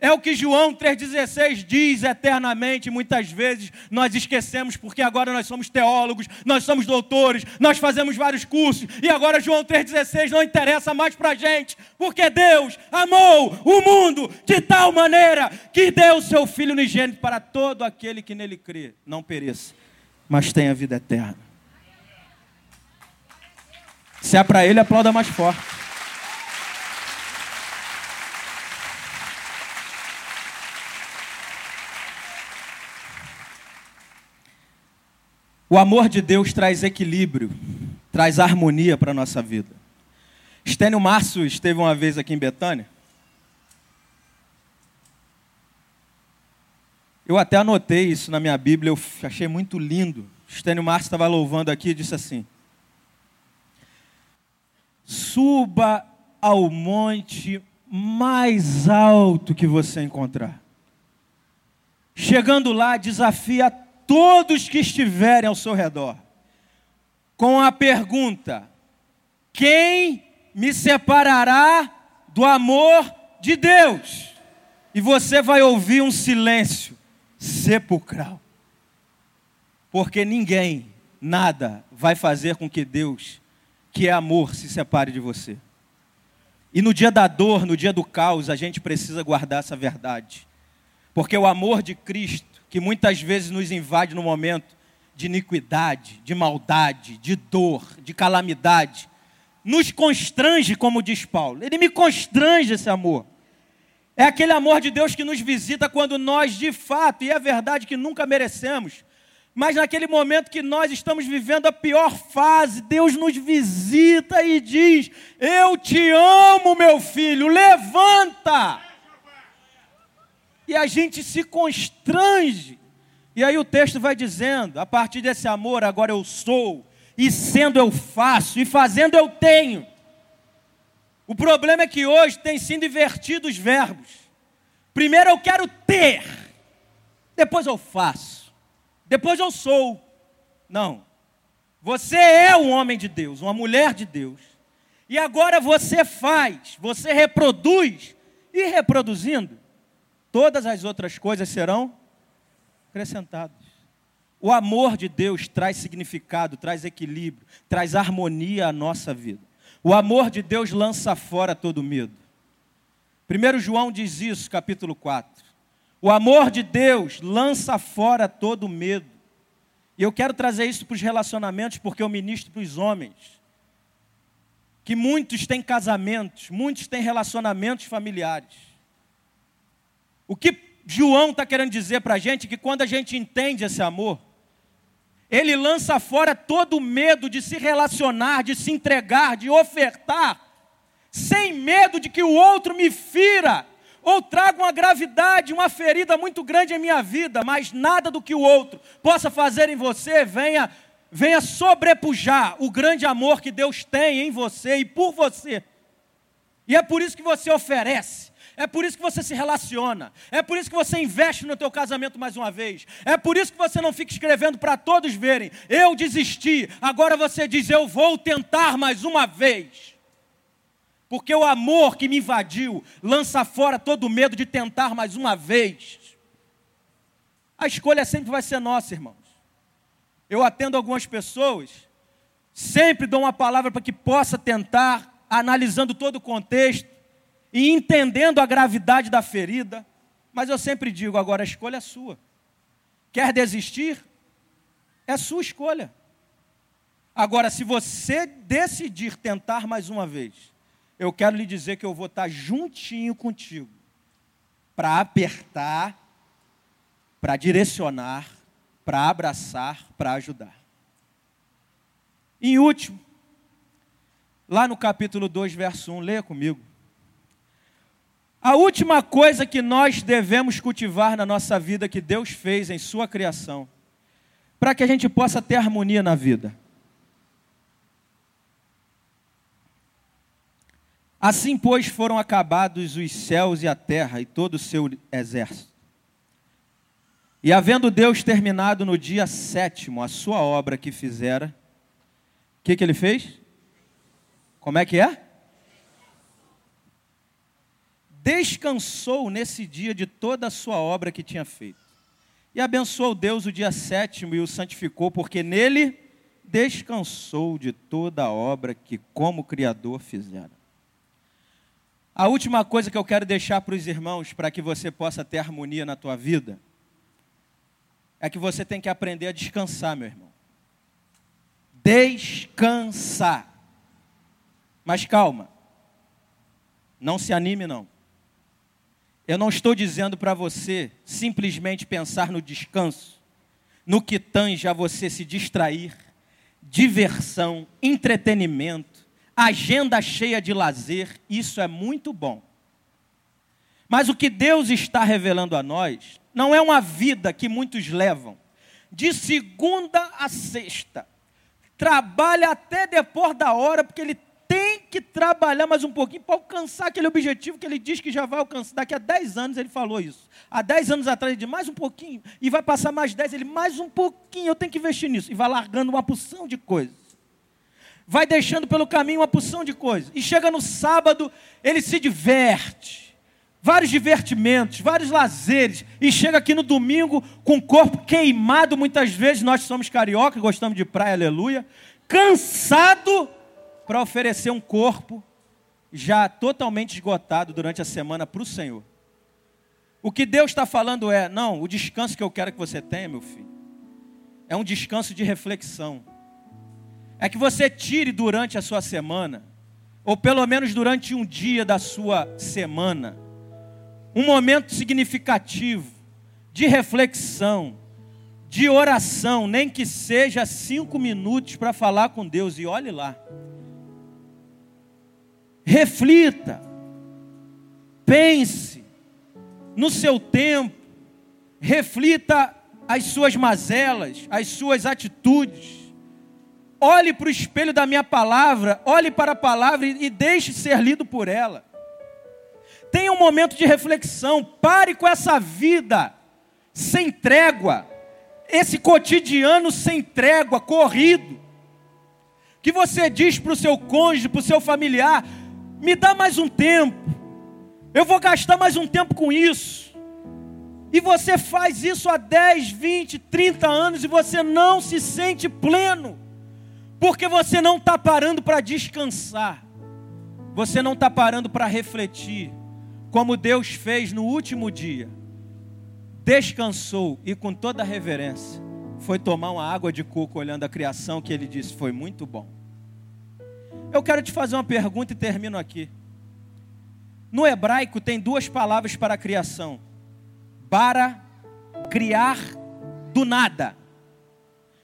É o que João 3,16 diz eternamente. Muitas vezes nós esquecemos, porque agora nós somos teólogos, nós somos doutores, nós fazemos vários cursos, e agora João 3,16 não interessa mais para a gente, porque Deus amou o mundo de tal maneira que deu o seu Filho unigênito para todo aquele que nele crê, não pereça, mas tenha vida eterna. Se é para ele, aplauda mais forte. O amor de Deus traz equilíbrio, traz harmonia para a nossa vida. Estênio Márcio esteve uma vez aqui em Betânia. Eu até anotei isso na minha Bíblia, eu achei muito lindo. Estênio Márcio estava louvando aqui e disse assim: Suba ao monte mais alto que você encontrar. Chegando lá, desafia todos que estiverem ao seu redor, com a pergunta: Quem me separará do amor de Deus? E você vai ouvir um silêncio sepulcral, porque ninguém, nada vai fazer com que Deus que é amor se separe de você. E no dia da dor, no dia do caos, a gente precisa guardar essa verdade. Porque o amor de Cristo, que muitas vezes nos invade no momento de iniquidade, de maldade, de dor, de calamidade, nos constrange, como diz Paulo. Ele me constrange esse amor. É aquele amor de Deus que nos visita quando nós, de fato, e é verdade que nunca merecemos, mas naquele momento que nós estamos vivendo a pior fase, Deus nos visita e diz: Eu te amo, meu filho, levanta. E a gente se constrange. E aí o texto vai dizendo: a partir desse amor, agora eu sou, e sendo eu faço, e fazendo eu tenho. O problema é que hoje tem sido invertido os verbos. Primeiro eu quero ter, depois eu faço depois eu sou. Não. Você é um homem de Deus, uma mulher de Deus. E agora você faz, você reproduz, e reproduzindo, todas as outras coisas serão acrescentadas. O amor de Deus traz significado, traz equilíbrio, traz harmonia à nossa vida. O amor de Deus lança fora todo medo. 1 João diz isso, capítulo 4. O amor de Deus lança fora todo medo. E eu quero trazer isso para os relacionamentos, porque eu ministro para os homens. Que muitos têm casamentos, muitos têm relacionamentos familiares. O que João está querendo dizer para a gente é que quando a gente entende esse amor, ele lança fora todo o medo de se relacionar, de se entregar, de ofertar, sem medo de que o outro me fira, ou traga uma gravidade, uma ferida muito grande em minha vida, mas nada do que o outro possa fazer em você venha, venha sobrepujar o grande amor que Deus tem em você e por você. E é por isso que você oferece. É por isso que você se relaciona. É por isso que você investe no teu casamento mais uma vez. É por isso que você não fica escrevendo para todos verem. Eu desisti. Agora você diz eu vou tentar mais uma vez. Porque o amor que me invadiu lança fora todo o medo de tentar mais uma vez. A escolha sempre vai ser nossa, irmãos. Eu atendo algumas pessoas, sempre dou uma palavra para que possa tentar, analisando todo o contexto e entendendo a gravidade da ferida, mas eu sempre digo: agora a escolha é sua. Quer desistir? É sua escolha. Agora, se você decidir tentar mais uma vez, eu quero lhe dizer que eu vou estar juntinho contigo para apertar, para direcionar, para abraçar, para ajudar. Em último, lá no capítulo 2, verso 1, leia comigo. A última coisa que nós devemos cultivar na nossa vida que Deus fez em Sua criação, para que a gente possa ter harmonia na vida Assim, pois, foram acabados os céus e a terra e todo o seu exército. E havendo Deus terminado no dia sétimo a sua obra que fizera, o que, que ele fez? Como é que é? Descansou nesse dia de toda a sua obra que tinha feito. E abençoou Deus o dia sétimo e o santificou, porque nele descansou de toda a obra que, como Criador, fizera. A última coisa que eu quero deixar para os irmãos, para que você possa ter harmonia na tua vida, é que você tem que aprender a descansar, meu irmão. Descansar. Mas calma. Não se anime, não. Eu não estou dizendo para você simplesmente pensar no descanso, no que tange a você se distrair, diversão, entretenimento, agenda cheia de lazer, isso é muito bom. Mas o que Deus está revelando a nós não é uma vida que muitos levam de segunda a sexta. Trabalha até depois da hora, porque ele tem que trabalhar mais um pouquinho para alcançar aquele objetivo que ele diz que já vai alcançar. Daqui a 10 anos ele falou isso. Há 10 anos atrás ele disse, mais um pouquinho. E vai passar mais 10, ele, mais um pouquinho, eu tenho que investir nisso. E vai largando uma porção de coisas vai deixando pelo caminho uma porção de coisas. E chega no sábado, ele se diverte. Vários divertimentos, vários lazeres. E chega aqui no domingo com o corpo queimado. Muitas vezes nós somos carioca, gostamos de praia, aleluia. Cansado para oferecer um corpo já totalmente esgotado durante a semana para o Senhor. O que Deus está falando é: não, o descanso que eu quero que você tenha, meu filho, é um descanso de reflexão é que você tire durante a sua semana, ou pelo menos durante um dia da sua semana, um momento significativo de reflexão, de oração, nem que seja cinco minutos para falar com Deus, e olhe lá. Reflita, pense no seu tempo, reflita as suas mazelas, as suas atitudes. Olhe para o espelho da minha palavra, olhe para a palavra e deixe ser lido por ela. Tenha um momento de reflexão, pare com essa vida sem trégua, esse cotidiano sem trégua, corrido, que você diz para o seu cônjuge, para o seu familiar: me dá mais um tempo, eu vou gastar mais um tempo com isso. E você faz isso há 10, 20, 30 anos e você não se sente pleno, porque você não está parando para descansar, você não está parando para refletir, como Deus fez no último dia. Descansou e com toda reverência foi tomar uma água de coco olhando a criação que ele disse foi muito bom. Eu quero te fazer uma pergunta e termino aqui. No hebraico tem duas palavras para a criação: para criar do nada.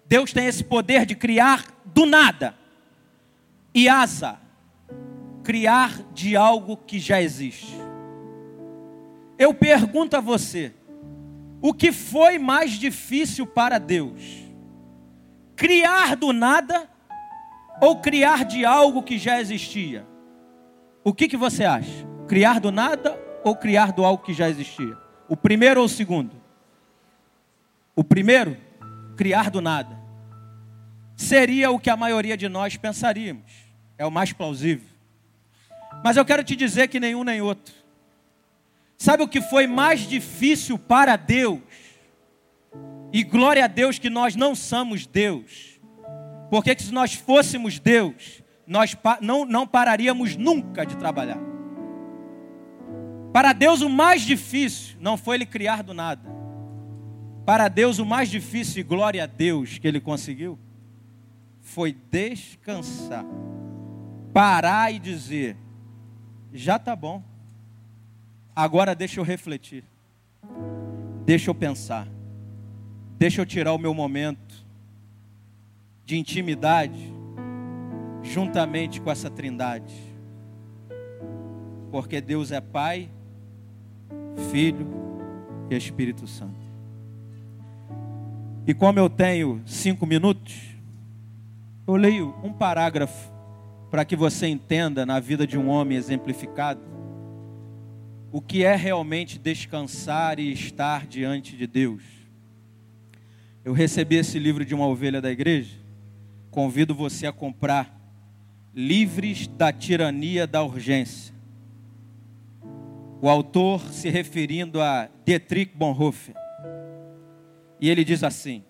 Deus tem esse poder de criar do nada. E asa, criar de algo que já existe. Eu pergunto a você: o que foi mais difícil para Deus? Criar do nada ou criar de algo que já existia? O que, que você acha? Criar do nada ou criar do algo que já existia? O primeiro ou o segundo? O primeiro, criar do nada. Seria o que a maioria de nós pensaríamos. É o mais plausível. Mas eu quero te dizer que nenhum nem outro. Sabe o que foi mais difícil para Deus? E glória a Deus que nós não somos Deus. Porque se nós fôssemos Deus, nós não, não pararíamos nunca de trabalhar. Para Deus o mais difícil não foi ele criar do nada. Para Deus o mais difícil, e glória a Deus que ele conseguiu, foi descansar. Parar e dizer: já está bom. Agora deixa eu refletir. Deixa eu pensar. Deixa eu tirar o meu momento de intimidade juntamente com essa trindade. Porque Deus é Pai, Filho e Espírito Santo. E como eu tenho cinco minutos, eu leio um parágrafo para que você entenda na vida de um homem exemplificado o que é realmente descansar e estar diante de Deus. Eu recebi esse livro de uma ovelha da igreja. Convido você a comprar Livres da Tirania da Urgência. O autor se referindo a Dietrich Bonhoeffer. E ele diz assim: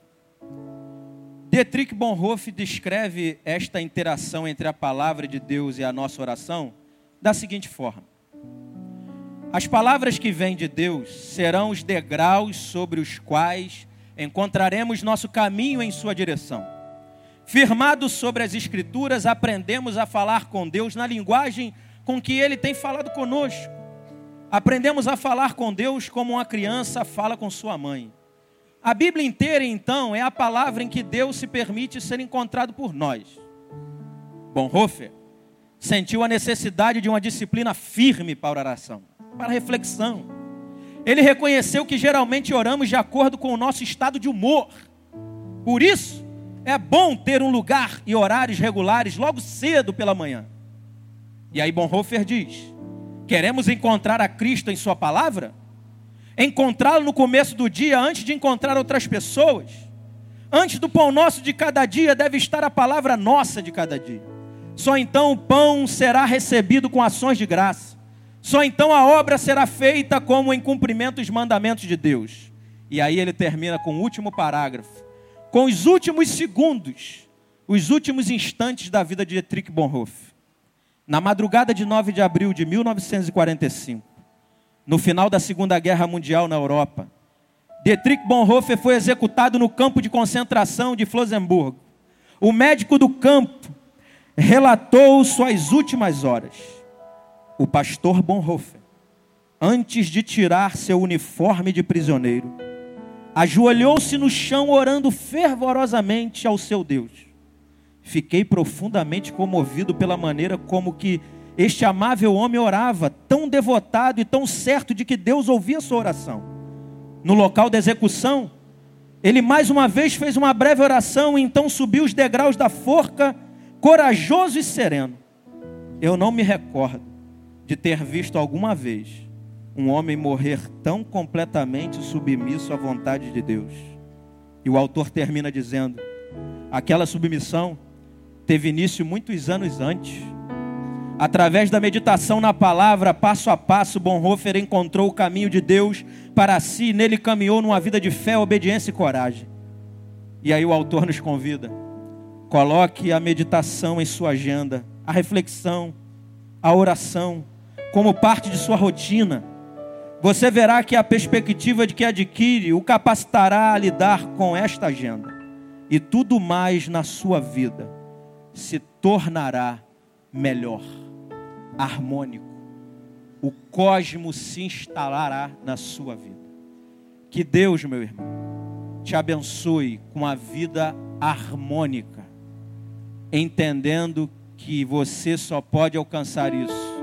Dietrich Bonhoeffer descreve esta interação entre a palavra de Deus e a nossa oração da seguinte forma: as palavras que vêm de Deus serão os degraus sobre os quais encontraremos nosso caminho em Sua direção. Firmados sobre as Escrituras, aprendemos a falar com Deus na linguagem com que Ele tem falado conosco. Aprendemos a falar com Deus como uma criança fala com sua mãe. A Bíblia inteira, então, é a palavra em que Deus se permite ser encontrado por nós. Bonhoeffer sentiu a necessidade de uma disciplina firme para oração para reflexão. Ele reconheceu que geralmente oramos de acordo com o nosso estado de humor. Por isso, é bom ter um lugar e horários regulares logo cedo pela manhã. E aí Bonhoeffer diz: Queremos encontrar a Cristo em Sua palavra? Encontrá-lo no começo do dia antes de encontrar outras pessoas? Antes do pão nosso de cada dia deve estar a palavra nossa de cada dia. Só então o pão será recebido com ações de graça. Só então a obra será feita como em cumprimento dos mandamentos de Deus. E aí ele termina com o último parágrafo, com os últimos segundos, os últimos instantes da vida de Dietrich Bonhoeffer. Na madrugada de 9 de abril de 1945, no final da Segunda Guerra Mundial na Europa, Dietrich Bonhoeffer foi executado no campo de concentração de Flossenburg. O médico do campo relatou suas últimas horas o pastor Bonhoeffer, antes de tirar seu uniforme de prisioneiro, ajoelhou-se no chão orando fervorosamente ao seu Deus. Fiquei profundamente comovido pela maneira como que este amável homem orava, tão devotado e tão certo de que Deus ouvia sua oração. No local da execução, ele mais uma vez fez uma breve oração e então subiu os degraus da forca, corajoso e sereno. Eu não me recordo de ter visto alguma vez um homem morrer tão completamente submisso à vontade de Deus. E o autor termina dizendo: aquela submissão teve início muitos anos antes. Através da meditação na palavra, passo a passo, Bonhoeffer encontrou o caminho de Deus para si, nele caminhou numa vida de fé, obediência e coragem. E aí o autor nos convida: coloque a meditação em sua agenda, a reflexão, a oração, como parte de sua rotina. Você verá que a perspectiva de que adquire o capacitará a lidar com esta agenda. E tudo mais na sua vida se tornará melhor, harmônico. O cosmos se instalará na sua vida. Que Deus, meu irmão, te abençoe com a vida harmônica, entendendo que você só pode alcançar isso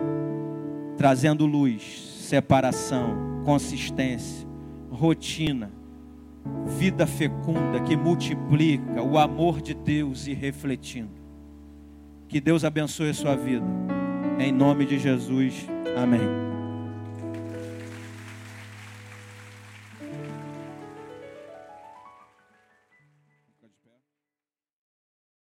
trazendo luz, separação, consistência, rotina, vida fecunda que multiplica o amor de Deus e refletindo. Que Deus abençoe a sua vida. Em nome de Jesus. Amém.